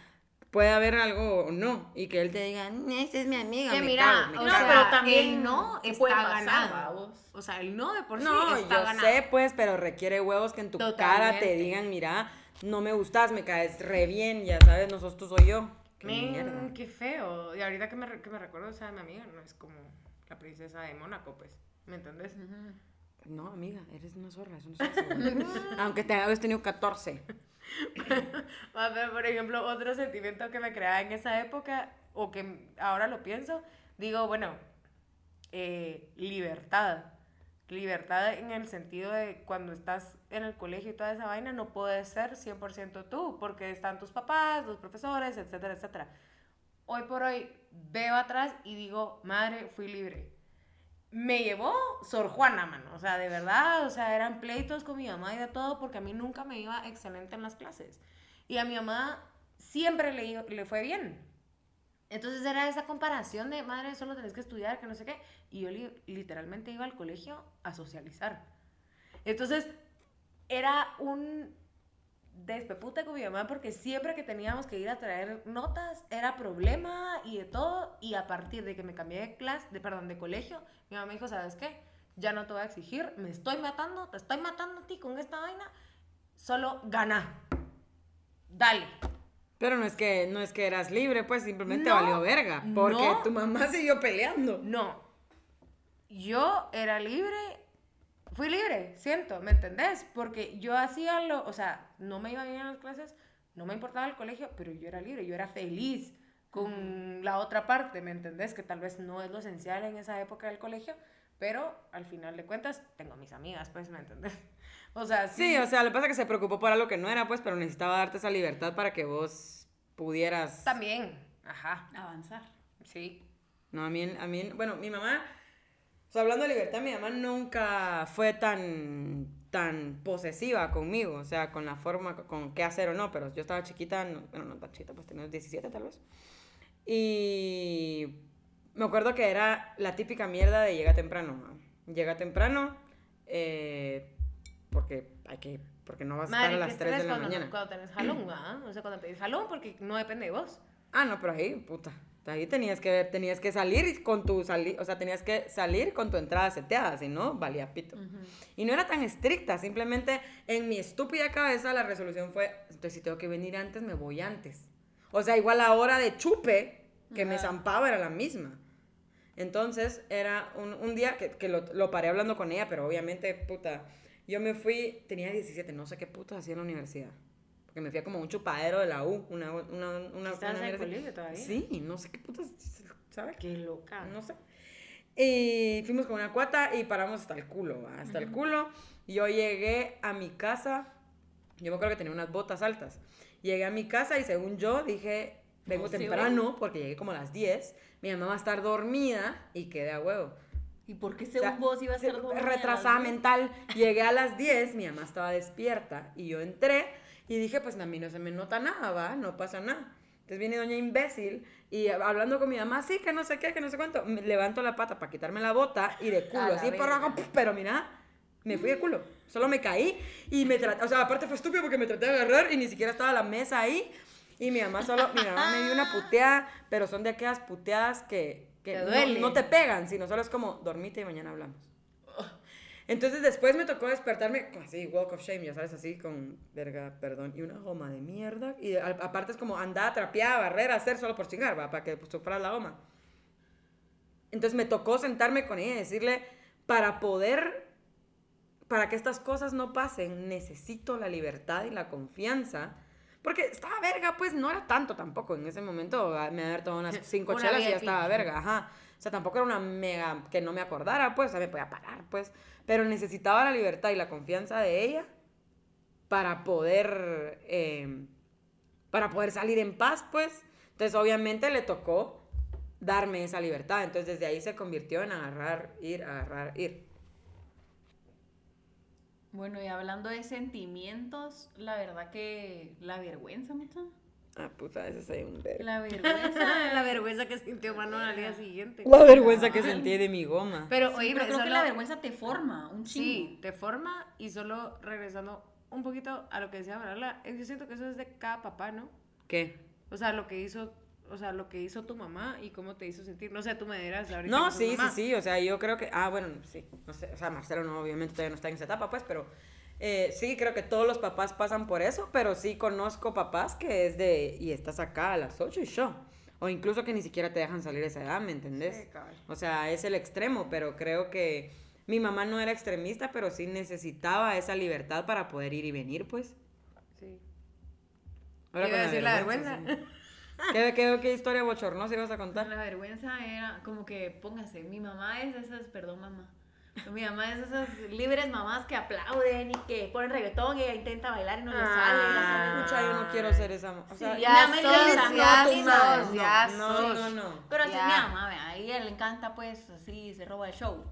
Puede haber algo o no. Y que él te diga, esta es mi amiga. Que me mira, cago, me o No, cago". sea, pero también el no ¿qué está puede pasar, ganado. babos? O sea, el no de por sí No, está yo ganado. sé, pues, pero requiere huevos que en tu cara te Totalmente. digan, mira, no me gustas, me caes re bien, ya sabes, no sos tú, soy yo. Qué Men, mierda. qué feo. Y ahorita que me, que me recuerdo, o sea, mi amiga no es como la princesa de Mónaco, pues. ¿Me entendés? No, amiga, eres una zorra, eso no. Aunque te hayas tenido 14. A ver, por ejemplo, otro sentimiento que me creaba en esa época, o que ahora lo pienso, digo, bueno, eh, libertad. Libertad en el sentido de cuando estás en el colegio y toda esa vaina, no puedes ser 100% tú, porque están tus papás, los profesores, etcétera, etcétera. Hoy por hoy veo atrás y digo, madre, fui libre. Me llevó Sor Juana, mano. O sea, de verdad, o sea, eran pleitos con mi mamá y de todo, porque a mí nunca me iba excelente en las clases. Y a mi mamá siempre le, le fue bien. Entonces era esa comparación de, madre, solo tenés que estudiar, que no sé qué. Y yo li- literalmente iba al colegio a socializar. Entonces era un despepute con mi mamá porque siempre que teníamos que ir a traer notas era problema y de todo. Y a partir de que me cambié de clase, de, perdón, de colegio, mi mamá me dijo, ¿sabes qué? Ya no te voy a exigir, me estoy matando, te estoy matando a ti con esta vaina. Solo gana. Dale. Pero no es que, no es que eras libre, pues simplemente valió verga. Porque tu mamá siguió peleando. No. Yo era libre, fui libre, siento, ¿me entendés? Porque yo hacía lo, o sea, no me iba bien en las clases, no me importaba el colegio, pero yo era libre, yo era feliz con la otra parte, ¿me entendés? Que tal vez no es lo esencial en esa época del colegio, pero al final de cuentas tengo mis amigas, pues, ¿me entendés? O sea, sí. Sí, o sea, lo que pasa es que se preocupó por algo que no era, pues, pero necesitaba darte esa libertad para que vos pudieras... También, ajá. Avanzar. Sí. No, a mí, a mí, bueno, mi mamá, o sea, hablando de libertad, mi mamá nunca fue tan, tan posesiva conmigo, o sea, con la forma, con qué hacer o no, pero yo estaba chiquita, bueno, no tan chiquita, pues tenía 17 tal vez. Y me acuerdo que era la típica mierda de llega temprano. Llega temprano eh, porque hay que porque no vas a estar a las 3 de la mañana. Cuando tenés jalón, ¿ah? O sea, cuando pedís jalón porque no depende de vos. Ah, no, pero ahí, puta. Ahí tenías que, tenías que salir con tu sali o sea, tenías que salir con tu entrada seteada, si no, valía pito. Y no era tan estricta, simplemente en mi estúpida cabeza la resolución fue, entonces si tengo que venir antes, me voy antes. O sea, igual la hora de chupe que me zampaba era la misma. Entonces, era un, un día que, que lo, lo, paré hablando con ella, pero obviamente, puta, yo me fui, tenía 17, no sé qué puta hacía en la universidad. Porque me fui a como un chupadero de la U, una, una, una, ¿Estás en el colegio todavía? Sí, no sé qué puta, ¿sabes? Qué loca. No sé. Y fuimos con una cuata y paramos hasta el culo, hasta el culo. Yo llegué a mi casa, yo me acuerdo que tenía unas botas altas. Llegué a mi casa y según yo dije, vengo temprano porque llegué como a las 10, mi mamá va a estar dormida y quedé a huevo. ¿Y por qué según vos iba a dormida? Retrasada mental. Llegué a las 10, mi mamá estaba despierta y yo entré y dije, pues a mí no se me nota nada, va, no pasa nada. Entonces viene doña imbécil y hablando con mi mamá, sí, que no sé qué, que no sé cuánto, me levanto la pata para quitarme la bota y de culo, así, pero mira, me fui de culo. Solo me caí y me traté, o sea, aparte fue estúpido porque me traté de agarrar y ni siquiera estaba la mesa ahí. Y mi mamá solo, mi mamá me dio una puteada, pero son de aquellas puteadas que, que no, te pegan, sino solo es como, dormite y mañana hablamos. Entonces después me tocó despertarme así, walk of shame, ya sabes, así con verga, perdón, y una goma de mierda. Y aparte es como andar, trapear, barrer, hacer solo por chingar, ¿va? para que pues, sufra la goma. Entonces me tocó sentarme con ella y decirle, para poder para que estas cosas no pasen, necesito la libertad y la confianza. Porque estaba verga, pues no era tanto tampoco. En ese momento ah, me había tomado unas cinco chelas y ya estaba verga, ajá. O sea, tampoco era una mega que no me acordara, pues, o sea, me podía parar, pues. Pero necesitaba la libertad y la confianza de ella para poder, em, para poder salir en paz, pues. Entonces, obviamente le tocó darme esa libertad. Entonces, desde ahí se convirtió en agarrar, ir, agarrar, ir. Bueno, y hablando de sentimientos, la verdad que la vergüenza, mucho. Ah, puta, ese es un verbo. La vergüenza. la vergüenza que sintió Manuel al día siguiente. La vergüenza que sentí de mi goma. Pero, oye, pero creo que la vergüenza te forma un chingo. Sí, te forma y solo regresando un poquito a lo que decía Manuela, yo siento que eso es de cada papá, ¿no? ¿Qué? O sea, lo que hizo o sea, lo que hizo tu mamá y cómo te hizo sentir. No sé, tú me dirás ahorita. No, sí, sí, sí. O sea, yo creo que. Ah, bueno, sí. No sé. O sea, Marcelo no, obviamente todavía no está en esa etapa, pues, pero. Eh, sí, creo que todos los papás pasan por eso, pero sí conozco papás que es de. Y estás acá a las 8 y yo. O incluso que ni siquiera te dejan salir a esa edad, ¿me entendés? Sí, o sea, es el extremo, pero creo que. Mi mamá no era extremista, pero sí necesitaba esa libertad para poder ir y venir, pues. Sí. Ahora Iba a decir la vergüenza. ¿Qué, qué, qué historia bochornosa ibas a contar? La vergüenza era como que, póngase, mi mamá es esas, perdón mamá, mi mamá es esas libres mamás que aplauden y que ponen reggaetón y ella intenta bailar y no le sale. Ah, escucha, yo no quiero ser esa. O sea, ya, me ya, ya, no, no, no, Pero así mi mamá, a ella le encanta, pues, así, se roba el show.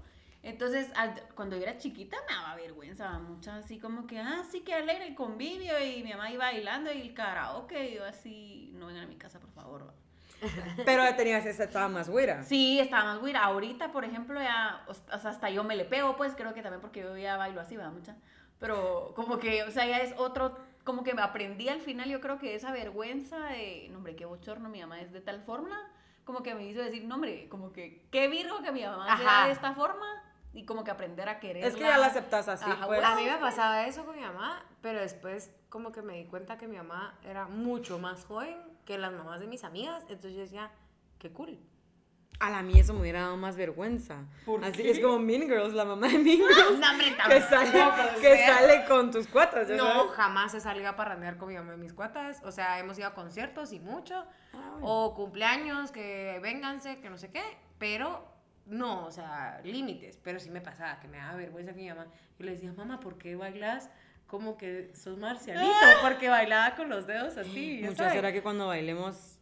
Entonces, cuando yo era chiquita me daba vergüenza mucho, así como que, ah, sí que alegre el convivio y mi mamá iba bailando y el karaoke y yo así, no vengan a mi casa, por favor. Pero tenías esa, estaba más güira. Sí, estaba más güira. Ahorita, por ejemplo, ya, o sea, hasta yo me le pego, pues creo que también porque yo ya bailo así, va mucha. Pero como que, o sea, ya es otro, como que me aprendí al final, yo creo que esa vergüenza de, no, hombre, qué bochorno, mi mamá es de tal forma, como que me hizo decir, no, hombre, como que, qué virgo que mi mamá sea de esta forma y como que aprender a querer. Es que ya la aceptas así, pues. A mí me pasaba eso con mi mamá, pero después como que me di cuenta que mi mamá era mucho más joven que las mamás de mis amigas. Entonces yo decía, qué cool. A la mía eso me hubiera dado más vergüenza. Así es como Mean Girls, la mamá de Mean Girls. No, hombre, que sale, tampoco, o que sale con tus cuatas. ¿ya No, sabes? jamás he salido a parrandear con mi mamá y mis cuatas. O sea, hemos ido a conciertos y mucho. Ah, bueno. O cumpleaños, que vénganse, que no sé qué. Pero no, o sea, límites. Pero sí me pasaba que me daba vergüenza que mi mamá. Yo le decía, mamá, ¿por qué bailas como que sos marcialito? Porque bailaba con los dedos así. sabes. será que cuando bailemos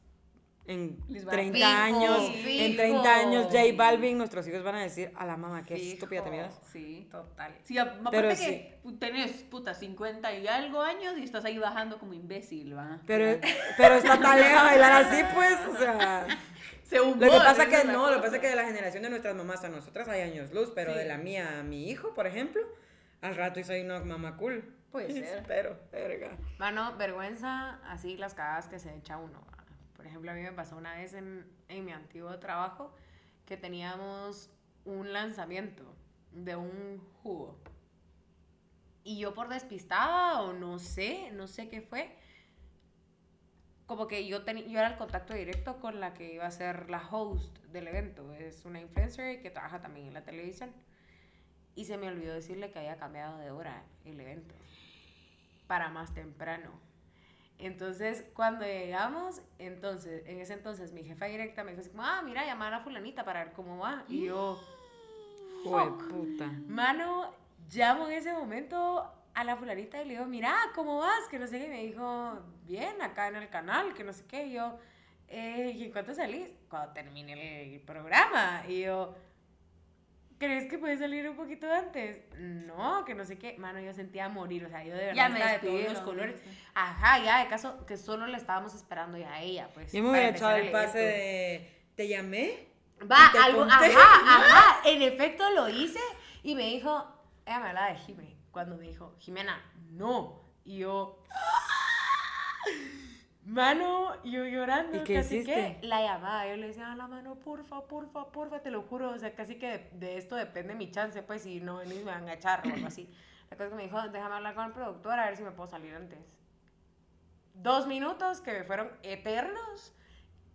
en Les va a 30 fijo, años, en fijo. 30 años J Balvin, nuestros hijos van a decir, a la mamá, qué Fijo. estúpida te miras. Sí. Total. Sí, aparte Pero que tenés, puta, 50 y algo años y estás ahí bajando como imbécil, ¿va? Pero, pero está talega bailar así, pues, o sea... Según Lo que pasa que no, lo que pasa es que de la generación de nuestras mamás a nosotras hay años luz, pero Sí. de la mía a mi hijo, por ejemplo, al rato y soy una mamá cool. Puede ser. Espero, verga. Mano, vergüenza, así las cagadas que se echa uno. Por ejemplo, a mí me pasó una vez en, en mi antiguo trabajo que teníamos un lanzamiento de un jugo. Y yo por despistada o no sé, no sé qué fue, como que yo, teni- yo era el contacto directo con la que iba a ser la host del evento. Es una influencer que trabaja también en la televisión. Y se me olvidó decirle que había cambiado de hora el evento para más temprano. Entonces, cuando llegamos, entonces, en ese entonces mi jefa directa me dijo así como, ah, mira, llama a la fulanita para ver cómo va. Y yo, Fuck. puta. mano, llamo en ese momento a la fulanita y le digo, mira, ¿cómo vas? Que no sé qué. Y me dijo, bien, acá en el canal, que no sé qué. Y yo, eh, ¿y en cuánto salís? Cuando termine el programa. Y yo, ¿crees que puedes salir un poquito antes? No, que no sé qué. Mano, yo sentía morir. O sea, yo de verdad Ya me estaba de todos los colores. Ajá, ya, de caso que solo le estábamos esperando ya a ella, pues. Yo me hubiera echado el pase de, ¿te llamé? Va, ¿Y te algo, conté? ajá, ajá, en efecto lo hice y me dijo, ella me hablaba de Jimé, cuando me dijo, Jimena, no, y yo, mano, yo llorando, ¿Y qué casi hiciste? que la llamaba, yo le decía a la mano, porfa, porfa, porfa, te lo juro, o sea, casi que de, de esto depende mi chance, pues, si no venís me van a echar o algo así. La cosa es que me dijo, déjame hablar con el productor a ver si me puedo salir antes. Dos minutos que me fueron eternos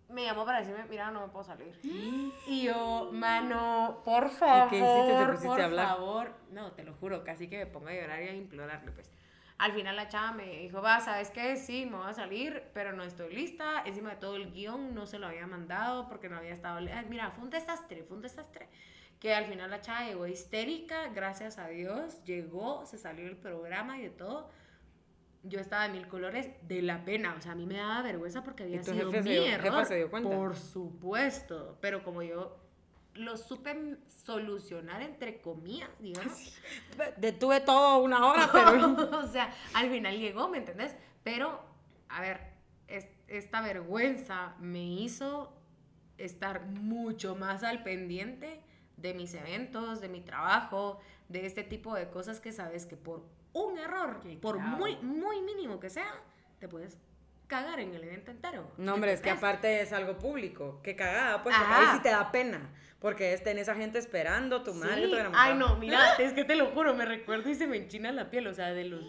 me llamó para decirme, mira, no me puedo salir. Y yo, mano, por favor, qué hiciste? ¿Te pusiste por a hablar? favor. No, te lo juro, casi que me pongo a llorar y a implorarle, pues. Al final la chava me dijo, va, ¿sabes qué? Sí, me voy a salir, pero no estoy lista. Encima de todo el guion no se lo había mandado porque no había estado... Ay, mira, fue un desastre, fue un desastre. Que al final la chava llegó histérica, gracias a Dios, llegó, se salió del programa y de todo. Yo estaba de mil colores de la pena, o sea, a mí me daba vergüenza porque había ¿Y tu sido mi dio- jefa error. se dio cuenta? Por supuesto, pero como yo lo supe solucionar entre comillas, digamos. Detuve todo una hora, pero... o sea, al final llegó, ¿me entendés? Pero, a ver, es- esta vergüenza me hizo estar mucho más al pendiente de mis eventos, de mi trabajo, de este tipo de cosas que sabes que por un error, por muy, muy mínimo que sea, te puedes cagar en el evento entero. No, hombre, es que aparte es algo público. Qué cagada, pues, porque ahí sí te da pena. Porque es tenés a gente esperando, tu madre, Sí. tu gran Ay, no, mira, es que te lo juro, me recuerdo y se me enchina la piel, o sea, de los,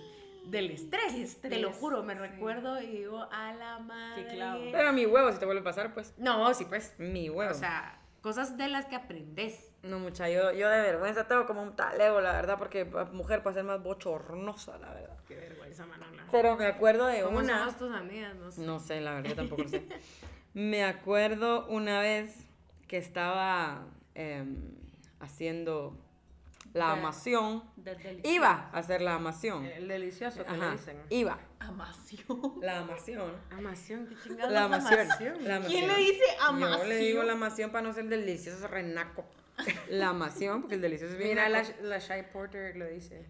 del estrés, Te lo juro, me sí. recuerdo y digo, a la madre. clavo. Pero mi huevo, si te vuelve a pasar, pues. No, sí, pues. Mi huevo. O sea, cosas de las que aprendes. No, mucha, yo, yo de vergüenza tengo como un talego, la verdad, porque mujer puede ser más bochornosa, la verdad. Qué vergüenza, Manona. Pero me acuerdo de ¿Cómo una. somos tus amigas? No sé. No sé, la verdad, tampoco lo sé. Me acuerdo una vez que estaba em, haciendo la amación. Iba a hacer la amación. El delicioso que le Ajá, dicen. iba. Amación. La amación. Amación, qué chingados. La es amación. amación? La ¿Quién le dice amación? Yo le digo la amación para no ser delicioso renaco. La amación, porque el delicioso es bien Mira, la, la Shy Porter lo dice.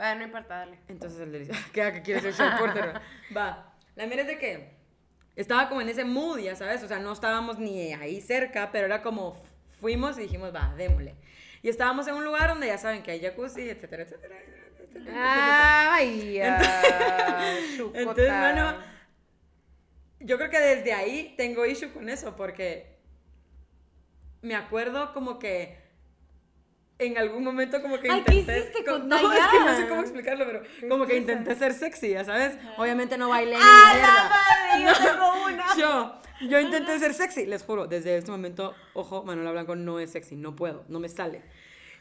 Va, no importa, dale. Entonces el delicioso. ¿Qué, qué quiere ser Sean Porter? Va. La mira es de que estaba como en ese mood, ya sabes. O sea, no estábamos ni ahí cerca, pero era como fuimos y dijimos, va, démosle. Y estábamos en un lugar donde ya saben que hay jacuzzi, etcétera, etcétera. etcétera, etcétera. Ay, Entonces, bueno, yo creo que desde ahí tengo issue con eso, porque me acuerdo como que en algún momento como que Ay, ¿qué intenté... hiciste co- con No, es que no sé Dayan? cómo explicarlo, pero como que intenté ser sexy, ya sabes. Obviamente no bailé ni ¡Ah, mierda. la madre! Yo tengo una. Yo, yo intenté ser sexy, les juro, desde este momento, ojo, Manuela Blanco no es sexy, no puedo, no me sale.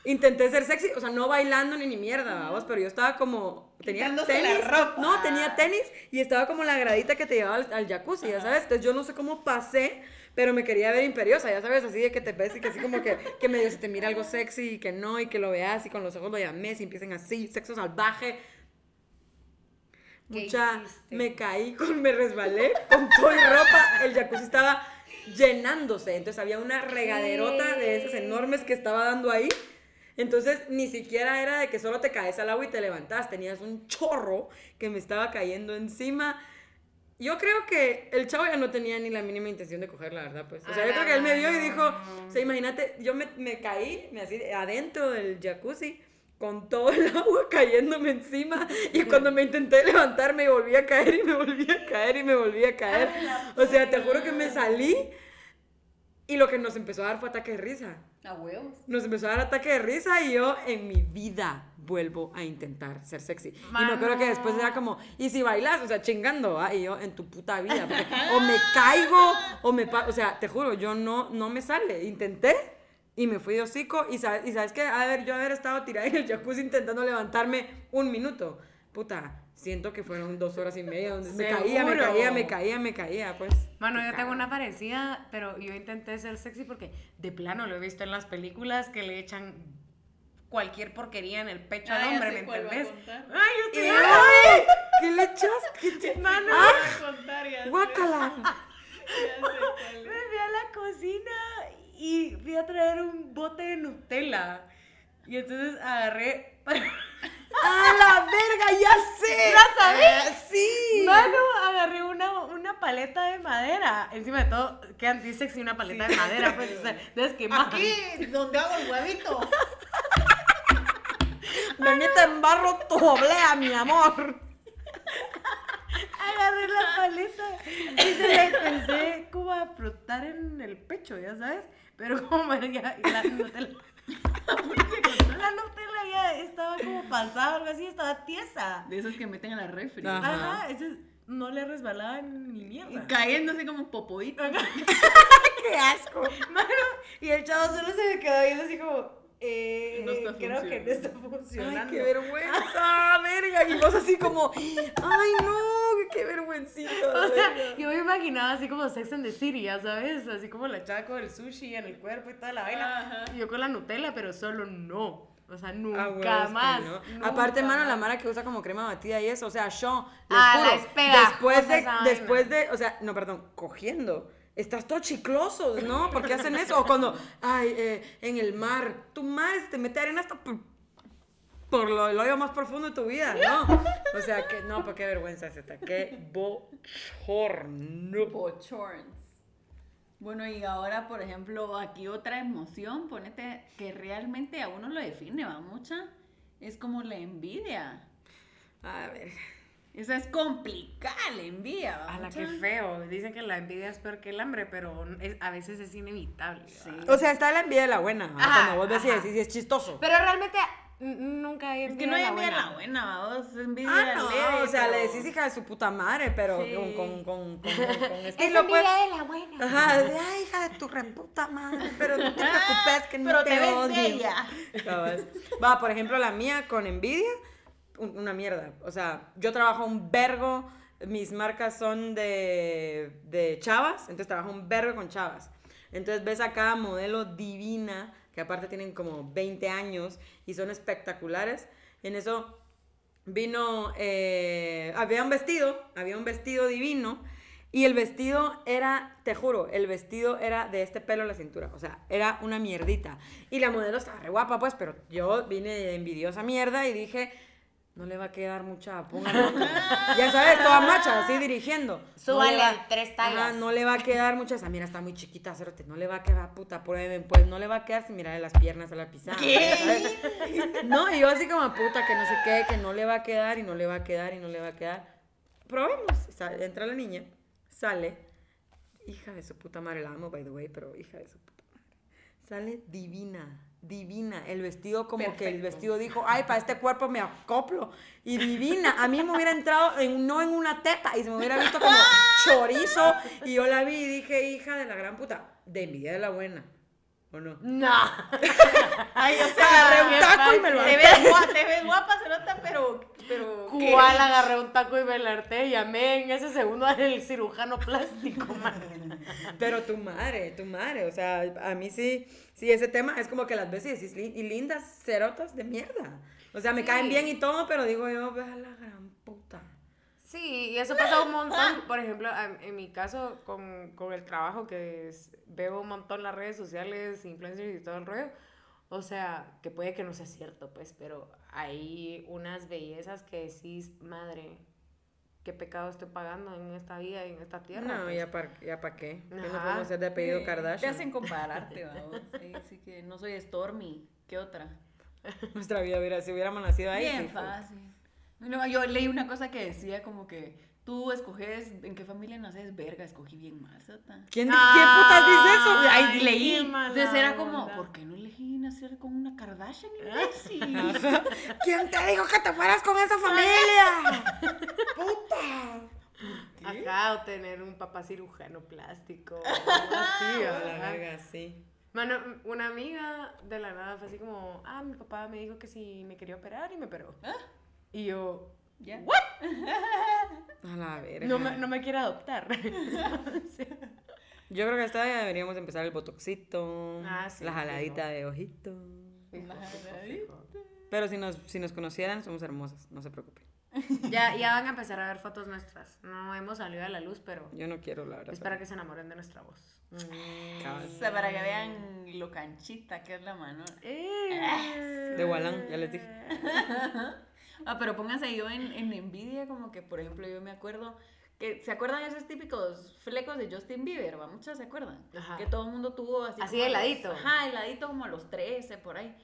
Intenté ser sexy, o sea, no bailando ni ni mierda, vamos, pero yo estaba como, tenía Quitándose la tenis, ropa. no, tenía tenis y estaba como la gradita que te llevaba al, al jacuzzi, ya sabes, entonces yo no sé cómo pasé, pero me quería ver imperiosa, ya sabes, así de que te ves y que así como que, que medio se te mira algo sexy y que no, y que lo veas y con los ojos lo llames y empiecen así, sexo salvaje, ¿Qué Mucha, hiciste? me caí, con, me resbalé con todo y ropa. El jacuzzi estaba llenándose. Entonces había una regaderota de esas enormes que estaba dando ahí. Entonces ni siquiera era de que solo te caes al agua y te levantas. Tenías un chorro que me estaba cayendo encima. Yo creo que el chavo ya no tenía ni la mínima intención de coger, la verdad, pues. O sea, yo creo que él me vio y dijo, o sea, imagínate, yo me, me caí, me así, adentro del jacuzzi, con todo el agua cayéndome encima, y cuando me intenté levantar me volví a caer y me volví a caer y me volví a caer. O sea, te juro que me salí, y lo que nos empezó a dar fue ataque de risa. A huevos. Nos empezó a dar ataque de risa y yo en mi vida vuelvo a intentar ser sexy. Y me acuerdo que después era como, y si bailas, o sea, chingando, ¿ah? y yo en tu puta vida, porque o me caigo, o me, o sea, te juro, yo no, no me sale. Intenté y me fui de hocico, y y sabes que, a ver, yo haber estado tirada en el jacuzzi intentando levantarme un minuto, puta, siento que fueron dos horas y media donde me caía, me caía, me caía, me caía, pues. Mano, Qué yo tengo una parecida, pero yo intenté ser sexy porque de plano lo he visto en las películas que le echan cualquier porquería en el pecho al hombre, ¿me entendés? Ay, yo yo, ¡ay! ¿Qué le echaste? ¿Qué te- Mano, ¡Ah! ¡Guácala! me fui a la cocina y fui a traer un bote de Nutella. Y entonces agarré. ¡A la verga! ¡Ya sé! ¿La sabes? ¡Sí! Mano, agarré una, una paleta de madera. Encima de todo, qué anti-sexy una paleta de madera. Pues, o sea, entonces que Aquí, donde hago el huevito. Venite en barro tu oblea, mi amor. Agarré la paleta y se la empecé como a frotar en el pecho, ya sabes. Pero como ya la Nutella. La Nutella ya estaba como pasada, algo así, estaba tiesa. De esos que meten a la refri. Ajá. Ajá, ese no le resbalaba ni Y mierda. cayendo así como popoito. ¡Qué asco! Mano, y el chavo solo se me quedó viendo así como. Eh, No está creo que no está ¡Ay, funcionando. qué vergüenza! ¡Verga! Y vos así como, ¡ay, no! ¡Qué vergüencita! O sea, yo me imaginaba así como Sex and the City, ya sabes, así como la chava con el sushi en el cuerpo y toda la vaina. Ajá. Y yo con la Nutella, pero solo no. O sea, nunca más. no. nunca Aparte, mano, la mara que usa como crema batida y eso, o sea, yo, les Ah, juro, la después de, después de, o sea, no, perdón, cogiendo, estás todo chicloso, ¿no? ¿Por qué hacen eso? O cuando, ay, eh, en el mar, tu mar te mete arena hasta por, por lo, el hoyo más profundo de tu vida, ¿no? O sea, que, no, pues qué vergüenza es esta, qué bochorno. Bochorns. Bueno, y ahora, por ejemplo, aquí otra emoción, ponete que realmente a uno lo define, va mucha, es como la envidia. A ver, Esa es complicada, la envidia. ¿va, A la mucha? que feo. Dicen que la envidia es peor que el hambre, pero es- a veces es inevitable. Sí. o sea, está la envidia de la buena, ¿no? Ajá, cuando vos ves y decís, es chistoso. Pero realmente nunca hay Es que envidia no hay de envidia la buena, ¿va? vos, es envidia Ah, no, leve, o sea, le decís hija de su puta madre, pero Sí. con, con, con, con, con Es estilo, pues. envidia de la buena. Ajá, de, ay, hija de tu reputa madre, pero no te preocupes que no Pero te, te ves odio. bella. Va, por ejemplo, la mía con envidia, un- una mierda. O sea, yo trabajo un vergo, mis marcas son de, de chavas, entonces trabajo un vergo con chavas. Entonces ves a cada modelo divina, aparte tienen como 20 años y son espectaculares. En eso vino, eh, había un vestido, había un vestido divino. Y el vestido era, te juro, el vestido era de este pelo a la cintura. O sea, era una mierdita. Y la modelo estaba re guapa, pues, pero yo vine envidiosa mierda y dije, no le va a quedar mucha, póngale otra". Ya sabes, toda macha, así dirigiendo. Súbale le va- tres tallas. no le va a quedar mucha, esa mira, está muy chiquita, cerote, no le va a quedar, puta, prueben, pues, no le va a quedar sin mirarle las piernas a la pisada. sabes. No, y yo así como, puta, que no sé qué, que no le va a quedar y no le va a quedar y no le va a quedar. Probemos. Entra la niña, sale. Hija de su puta madre, la amo, by the way, pero hija de su puta madre. Sale divina, divina. El vestido, como que el vestido dijo, ay, para este cuerpo me acoplo. Y divina. A mí me hubiera entrado, en, no en una teta, y se me hubiera visto como chorizo. Y yo la vi y dije, hija de la gran puta, de envidia de la buena. ¿O no? No. Ay, o sea, Agarré un taco y me lo te ves, guapa, te ves guapa, se nota, pero. Pero ¿qué? ¿Cuál agarré un taco y me la harté? Llamé en ese segundo al cirujano plástico, man. Pero tu madre, tu madre, o sea, a mí sí, sí, ese tema es como que las y decís, "Lin- y lindas cerotas de mierda. O sea, me Sí. caen bien y todo, pero digo yo, ve a la gran puta. Sí, y eso pasa un montón. Por ejemplo, en, en mi caso, con, con el trabajo que es- veo un montón las redes sociales, influencers y todo el rollo. O sea, que puede que no sea cierto, pues, pero hay unas bellezas que decís, madre, qué pecado estoy pagando en esta vida y en esta tierra. No, pues". ya para ya pa qué. Que no podemos ser de apellido Te Kardashian. hacen compararte, vamos. Sí, sí que no soy Stormy. ¿Qué otra? Nuestra vida hubiera, si hubiéramos nacido ahí. Bien sí, fácil. No, yo leí una cosa que decía como que tú escoges en qué familia naces, verga, escogí bien mal, sota. ¿Quién, ¿Quién putas dice eso? Ay, Ay, qué leí. Entonces era como, onda. ¿por qué no elegí nacer con una Kardashian, imbécil? ¿Quién te dijo que te fueras con esa familia? ¡Puta! Ajá, o tener un papá cirujano plástico. así, A la verga, sí. Mano, una amiga de la nada fue así como, ah, mi papá me dijo que si me quería operar y me operó. Y yo, ¿Ya? A la verga. no me, no me quiere adoptar. Yo creo que esta ya deberíamos empezar el botoxito, Ah, sí, la jaladita de ojito. La jaladita. Pero si nos, si nos conocieran, somos hermosas, no se preocupen. ya, ya van a empezar a ver fotos nuestras. No hemos salido a la luz, pero Yo no quiero, la verdad. es para que se enamoren de nuestra voz. Mm. O sea, para que vean lo canchita que es la mano. Eh. De Gualán, ya les dije. Ah, pero pónganse yo en, en envidia, como que, por ejemplo, yo me acuerdo que, ¿se acuerdan esos típicos flecos de Justin Bieber? ¿va? Muchos se acuerdan. Ajá. Que todo el mundo tuvo así. Los- heladito. ajá, heladito como a los 13, por ahí.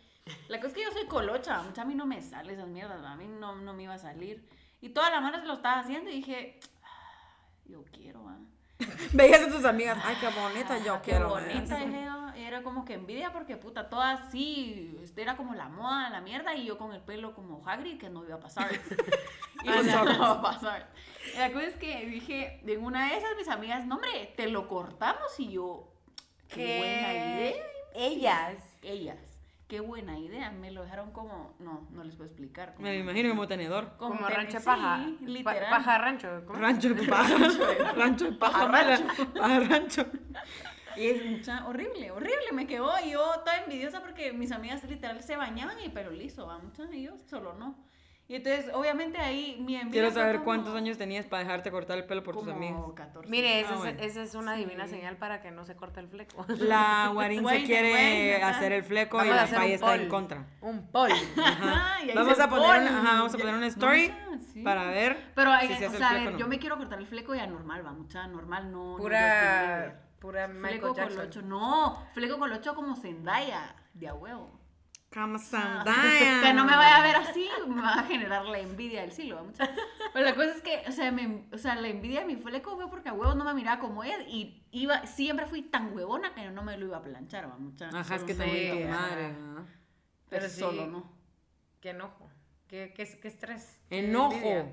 La cosa es que yo soy colocha, mucha a mí no me sale esas mierdas, ¿va? a mí no, no me iba a salir. Y toda la mano se lo estaba haciendo y dije, "Ah, yo quiero, ¿va? Veías a tus amigas, ay, qué bonita, yo Ah, qué quiero. bonita, ¿eh? dije yo. Era como que envidia porque, puta, todas sí, este, era como la moda, la mierda, y yo con el pelo como Hagrid, que no iba a pasar. y o sea, no iba a pasar. Y la cosa es que dije, en una de esas mis amigas, no hombre, te lo cortamos y yo, qué, buena idea. Ellas. Ellas, qué buena idea. Me lo dejaron como, no, no les puedo explicar. como- Me imagino como tenedor. como Como ten- rancho de sí, paja. Pa- literal. paja rancho. ¿cómo? Rancho de paja. Rancho de paja. mala. Paja rancho. Y es mucha, horrible, horrible, me quedó y yo toda envidiosa porque mis amigas literal se bañaban y pelo liso, ¿va? muchas de ellos solo no. Y entonces, obviamente ahí mi envidia Quiero saber como- cuántos años tenías para dejarte cortar el pelo por tus como amigas. 14. Mire, esa, Ah, es, bueno. esa es una Sí. divina señal para que no se corte el fleco. La Guarín se quiere hacer el fleco Vamos y a la Fay está en poll. contra. Un pol. Ajá. y ahí Vamos a poner, pone. una, ajá, vamos a poner una story Mucha, sí. para ver Pero, hay, si se o hace sea, a el ver, fleco o no. yo me quiero cortar el fleco ya normal, va, mucha normal, no. no Pura, Bieber. Pura Michael Fleco Jackson. colocho, no, fleco colocho como Zendaya, de a huevo. Cama Ah, Zendaya. que no me vaya a ver así, me va a generar la envidia del siglo. Pero la cosa es que, o sea, me- o sea, la envidia de mi fleco fue porque a huevos no me miraba como ella y iba, siempre fui tan huevona que no me lo iba a planchar, va, mucha. Ajá, es que ajá. madre. ¿verdad? Pero Pero sí. solo, ¿no? Qué enojo. Qué, qué, qué estrés. Enojo.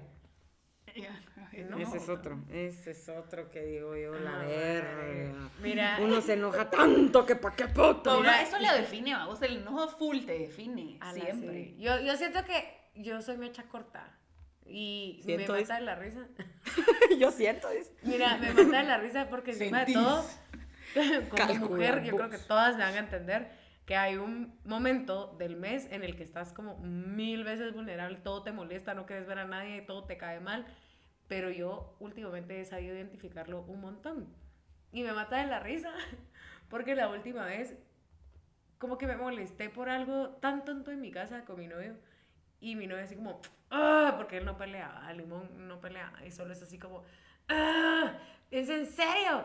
No. Ese es otro. Ese es otro que digo yo, la Ah, verga. Mira, Uno se enoja tanto que pa' qué puto. Mira, eso le define, vamos, el enojo full te define, siempre. sí. Yo, yo siento que yo soy mecha corta. Y Siento me eso. mata de la risa. yo siento. dice. Mira, me mata de la risa porque encima de Sentís. todo, como mujer, yo creo vos. que todas me van a entender que hay un momento del mes en el que estás como mil veces vulnerable, todo te molesta, no quieres ver a nadie, todo te cae mal, pero yo últimamente he sabido identificarlo un montón. Y me mata de la risa porque la última vez como que me molesté por algo tan tonto en mi casa con mi novio y mi novio así como, ah, porque él no peleaba, Limón no peleaba y solo es así como, ah, ¿es en serio?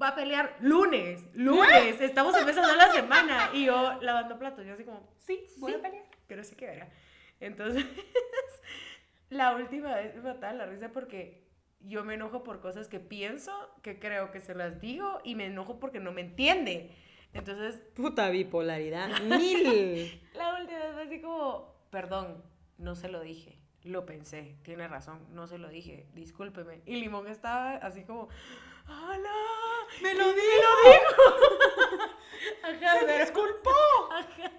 Va a pelear lunes, lunes, estamos empezando la semana y yo lavando platos, yo así como, sí, voy Sí. a pelear, pero sí que verá. Entonces, la última vez me mataba la risa porque yo me enojo por cosas que pienso, que creo que se las digo y me enojo porque no me entiende. Entonces, Puta bipolaridad. Mil. la última vez fue así como, perdón, no se lo dije. Lo pensé, tiene razón, no se lo dije, discúlpeme. Y Limón estaba así como, ¡Hala! ¡Me lo dijo! Ajá, ¡Se pero- disculpó! Ajá.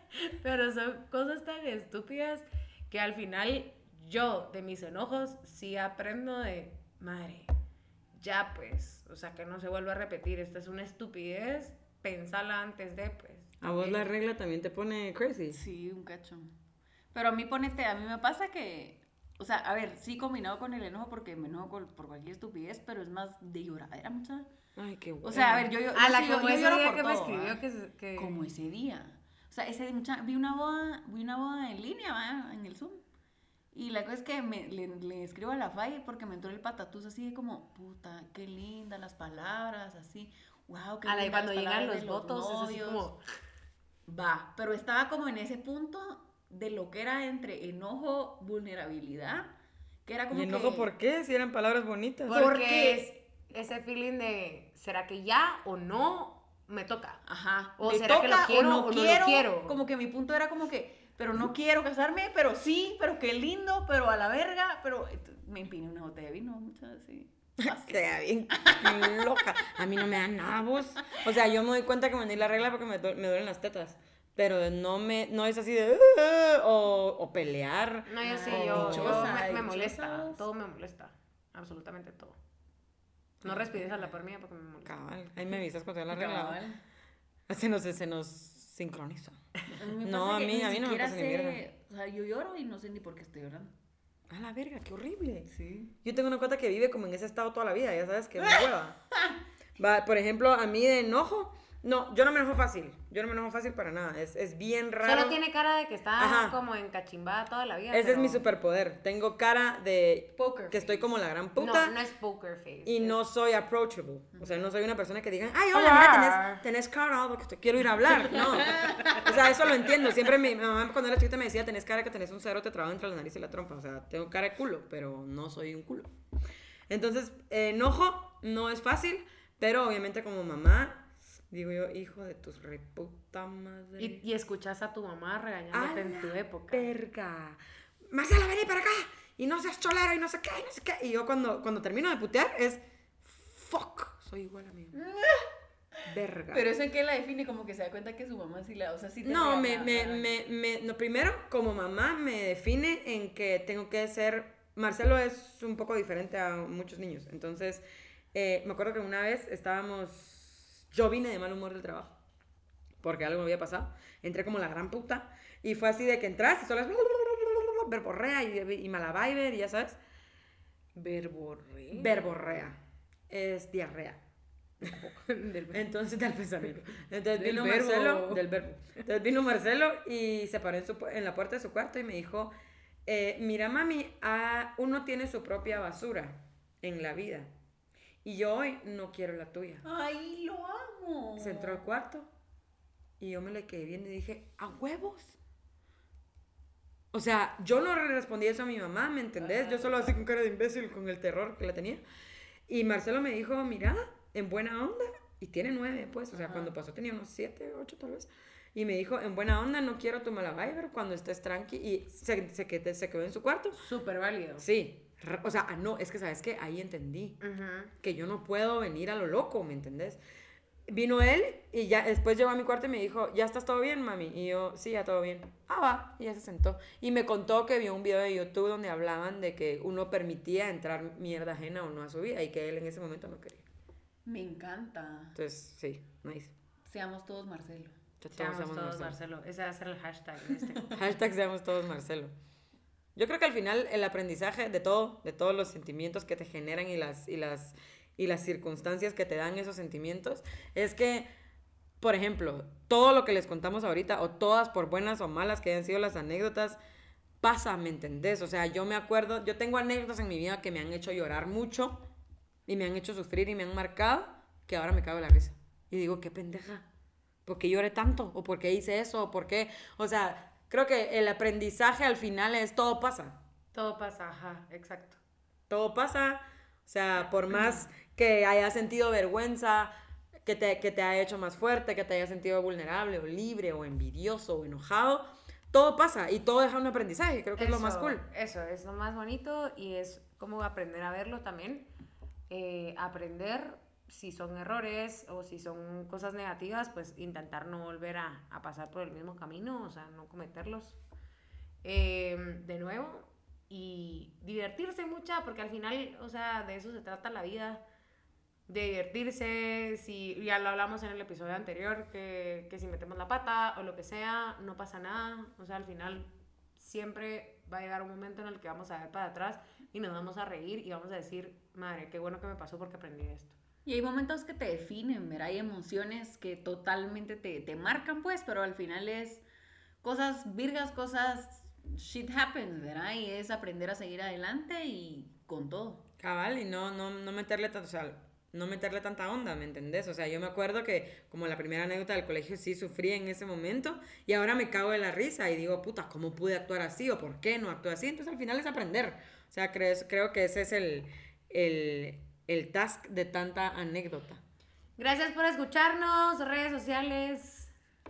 Pero son cosas tan estúpidas que al final yo de mis enojos sí aprendo de, madre, ya pues, o sea, que no se vuelva a repetir, esta es una estupidez, pensala antes de pues. A vos la regla también te pone crazy. Sí, un cacho. Pero a mí ponete, a mí me pasa que, o sea, a ver, sí combinado con el enojo porque me enojo con- por cualquier estupidez, pero es más de lloradera mucha. Ay, qué bueno. O sea, a ver, yo, yo, A la sí, yo- como yo ese lloro día que me escribió que, se- que... Como ese día. O sea, ese día mucha, vi una boda, vi una boda en línea, ¿va? en el Zoom. Y la cosa es que me, le, le escribo a la Fay porque me entró el patatús así de como, puta, qué lindas las palabras, así, wow, qué A la- lindas cuando las llegan los votos, es así novios". como... Va, pero estaba como en ese punto de lo que era entre enojo, vulnerabilidad, que era como ¿Y enojo que... por qué? Si eran palabras bonitas. Porque Porque- es ese feeling de, ¿será que ya o no me toca? Ajá. O ¿me será que lo toca quiero o no lo quiero? Como que mi punto era como que, pero no quiero casarme, pero sí, pero qué lindo, pero a la verga, pero me empiné una botella de vino, muchas así. Queda bien loca. A mí no me da nada vos. O sea, yo me doy cuenta que me di la regla porque me, du- me duelen las tetas. Pero no me no es así de o, o pelear. No, yo sí, yo, yo me, molesta, todo me molesta, absolutamente todo. No respires a la por mía porque me molesta. Cabal, ahí me avisas cuando ya la regla. Cabal. Se nos, se nos sincroniza. A mí me No, pasa a mí- ni a mí no me pasa ni sé- mierda. O sea, yo lloro y no sé ni por qué estoy llorando. A la verga, qué horrible. Sí. Yo tengo una cuota que vive como en ese estado toda la vida, ya sabes que una hueva. Va, por ejemplo, a mí de enojo, no, yo no me enojo fácil. Yo no me enojo fácil para nada. Es, es bien raro. Solo tiene cara de que está Ajá. como encachimbada toda la vida. Ese es mi superpoder. Tengo cara de Poker que estoy face. como la gran puta. No, no es poker face. Y es- no soy approachable. O sea, no soy una persona que digan, ay, hola, mira, tenés, tenés cara porque te quiero ir a hablar. No. O sea, eso lo entiendo. Siempre mi, mi mamá cuando era chiquita me decía, tenés cara que tenés un cero te trabado entre la nariz y la trompa. O sea, tengo cara de culo, pero no soy un culo. Entonces, eh, enojo no es fácil, pero obviamente como mamá, digo yo, hijo de tus reputa madre. Y, y escuchas a tu mamá regañándote ¡A en tu época. Verga. Marcela, vení para acá. Y no seas cholera y no sé qué, y no sé qué. Y yo cuando, cuando termino de putear es, fuck, soy igual a mí. Verga. Pero eso en qué la define, como que se da cuenta que su mamá sí la, o sea, sí te no, me, me, me, me- no, primero, como mamá, me define en que tengo que ser, Marcelo es un poco diferente a muchos niños, entonces, eh, me acuerdo que una vez estábamos, yo vine de mal humor del trabajo, porque algo me había pasado, entré como la gran puta, y fue así de que entras y solo es verborrea y, y mala vibe, y ya sabes, Verborrea. verborrea, es diarrea. Del- Entonces, del pensamiento. Entonces Del vino verbo. Marcelo, del verbo. Entonces vino Marcelo y se paró en, su pu- en la puerta de su cuarto y me dijo, eh, mira mami, ah, uno tiene su propia basura en la vida. Y yo hoy no quiero la tuya. Ay, lo amo. Se entró al cuarto y yo me le quedé bien y dije, ¿a huevos? O sea, yo no le respondí eso a mi mamá, ¿me entendés? Yo solo así con cara de imbécil, con el terror que la tenía. Y Marcelo me dijo, mira, en buena onda, y tiene nueve, pues, o sea, Ajá. cuando pasó tenía unos siete, ocho tal vez. Y me dijo, en buena onda, no quiero tu mala vibe cuando estés tranqui. Y se, se, se quedó en su cuarto. Súper válido. Sí, o sea, ah, no, es que, ¿sabes qué? Ahí entendí que yo no puedo venir a lo loco, ¿me entendés? Vino él y ya después llegó a mi cuarto y me dijo, ¿ya estás todo bien, mami? Y yo, sí, ya todo bien. Ah, va. Y ya se sentó. Y me contó que vio un video de YouTube donde hablaban de que uno permitía entrar mierda ajena o no a su vida y que él en ese momento no quería. Me encanta. Entonces, sí, nice. Seamos todos Marcelo. Seamos seamos todos Marcelo. Marcelo. Ese va a ser el hashtag de este. Hashtag seamos todos Marcelo. Yo creo que al final el aprendizaje de todo, de todos los sentimientos que te generan y las, y las, y las circunstancias que te dan esos sentimientos, es que, por ejemplo, todo lo que les contamos ahorita, o todas por buenas o malas que hayan sido las anécdotas, pasa, ¿me entendés? O sea, yo me acuerdo, yo tengo anécdotas en mi vida que me han hecho llorar mucho y me han hecho sufrir y me han marcado, que ahora me cago en la risa. Y digo, qué pendeja. ¿Por qué lloré tanto? ¿O por qué hice eso? ¿O por qué? O sea, creo que el aprendizaje al final es todo pasa. Todo pasa, ajá, exacto. Todo pasa. O sea, por más que haya sentido vergüenza, que te, que te ha hecho más fuerte, que te haya sentido vulnerable o libre o envidioso o enojado. Todo pasa y todo deja un aprendizaje, creo que es lo más cool. Eso es lo más bonito y es como aprender a verlo también. Eh, aprender si son errores o si son cosas negativas, pues intentar no volver a, pasar por el mismo camino, o sea, no cometerlos eh, de nuevo y divertirse mucha, porque al final, o sea, de eso se trata la vida, de divertirse, si ya lo hablamos en el episodio anterior, que, que si metemos la pata o lo que sea, no pasa nada, o sea, al final siempre va a llegar un momento en el que vamos a ver para atrás y nos vamos a reír y vamos a decir, madre, qué bueno que me pasó porque aprendí esto. Y hay momentos que te definen, ¿verdad? Hay emociones que totalmente te, te marcan, pues, pero al final es cosas virgas, cosas shit happens, ¿verdad? Y es aprender a seguir adelante y con todo. Cabal, y no, no, no meterle tanto, o sea, no meterle tanta onda, ¿me entendés? O sea, yo me acuerdo que como la primera anécdota del colegio sí sufrí en ese momento y ahora me cago de la risa y digo, puta, ¿cómo pude actuar así o por qué no actué así? Entonces al final es aprender. O sea, creo, creo que ese es el, el, el task de tanta anécdota. Gracias por escucharnos, redes sociales.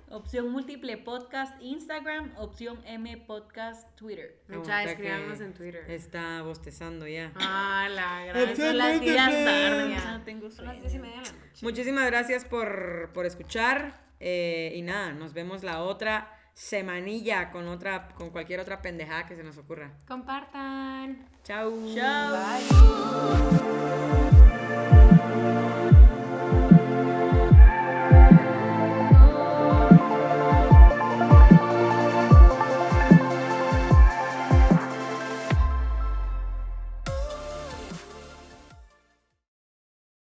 Opción múltiple podcast Instagram, opción M podcast Twitter. Mucha escribamos en Twitter. Está bostezando ya. Ah, la gran. Son las 10 tarde, ya tengo Son las sueño. 10 y media de la noche. Muchísimas gracias por, por escuchar eh, y nada, nos vemos la otra semanilla con otra con cualquier otra pendejada que se nos ocurra. Compartan. Chao. Chao. Bye.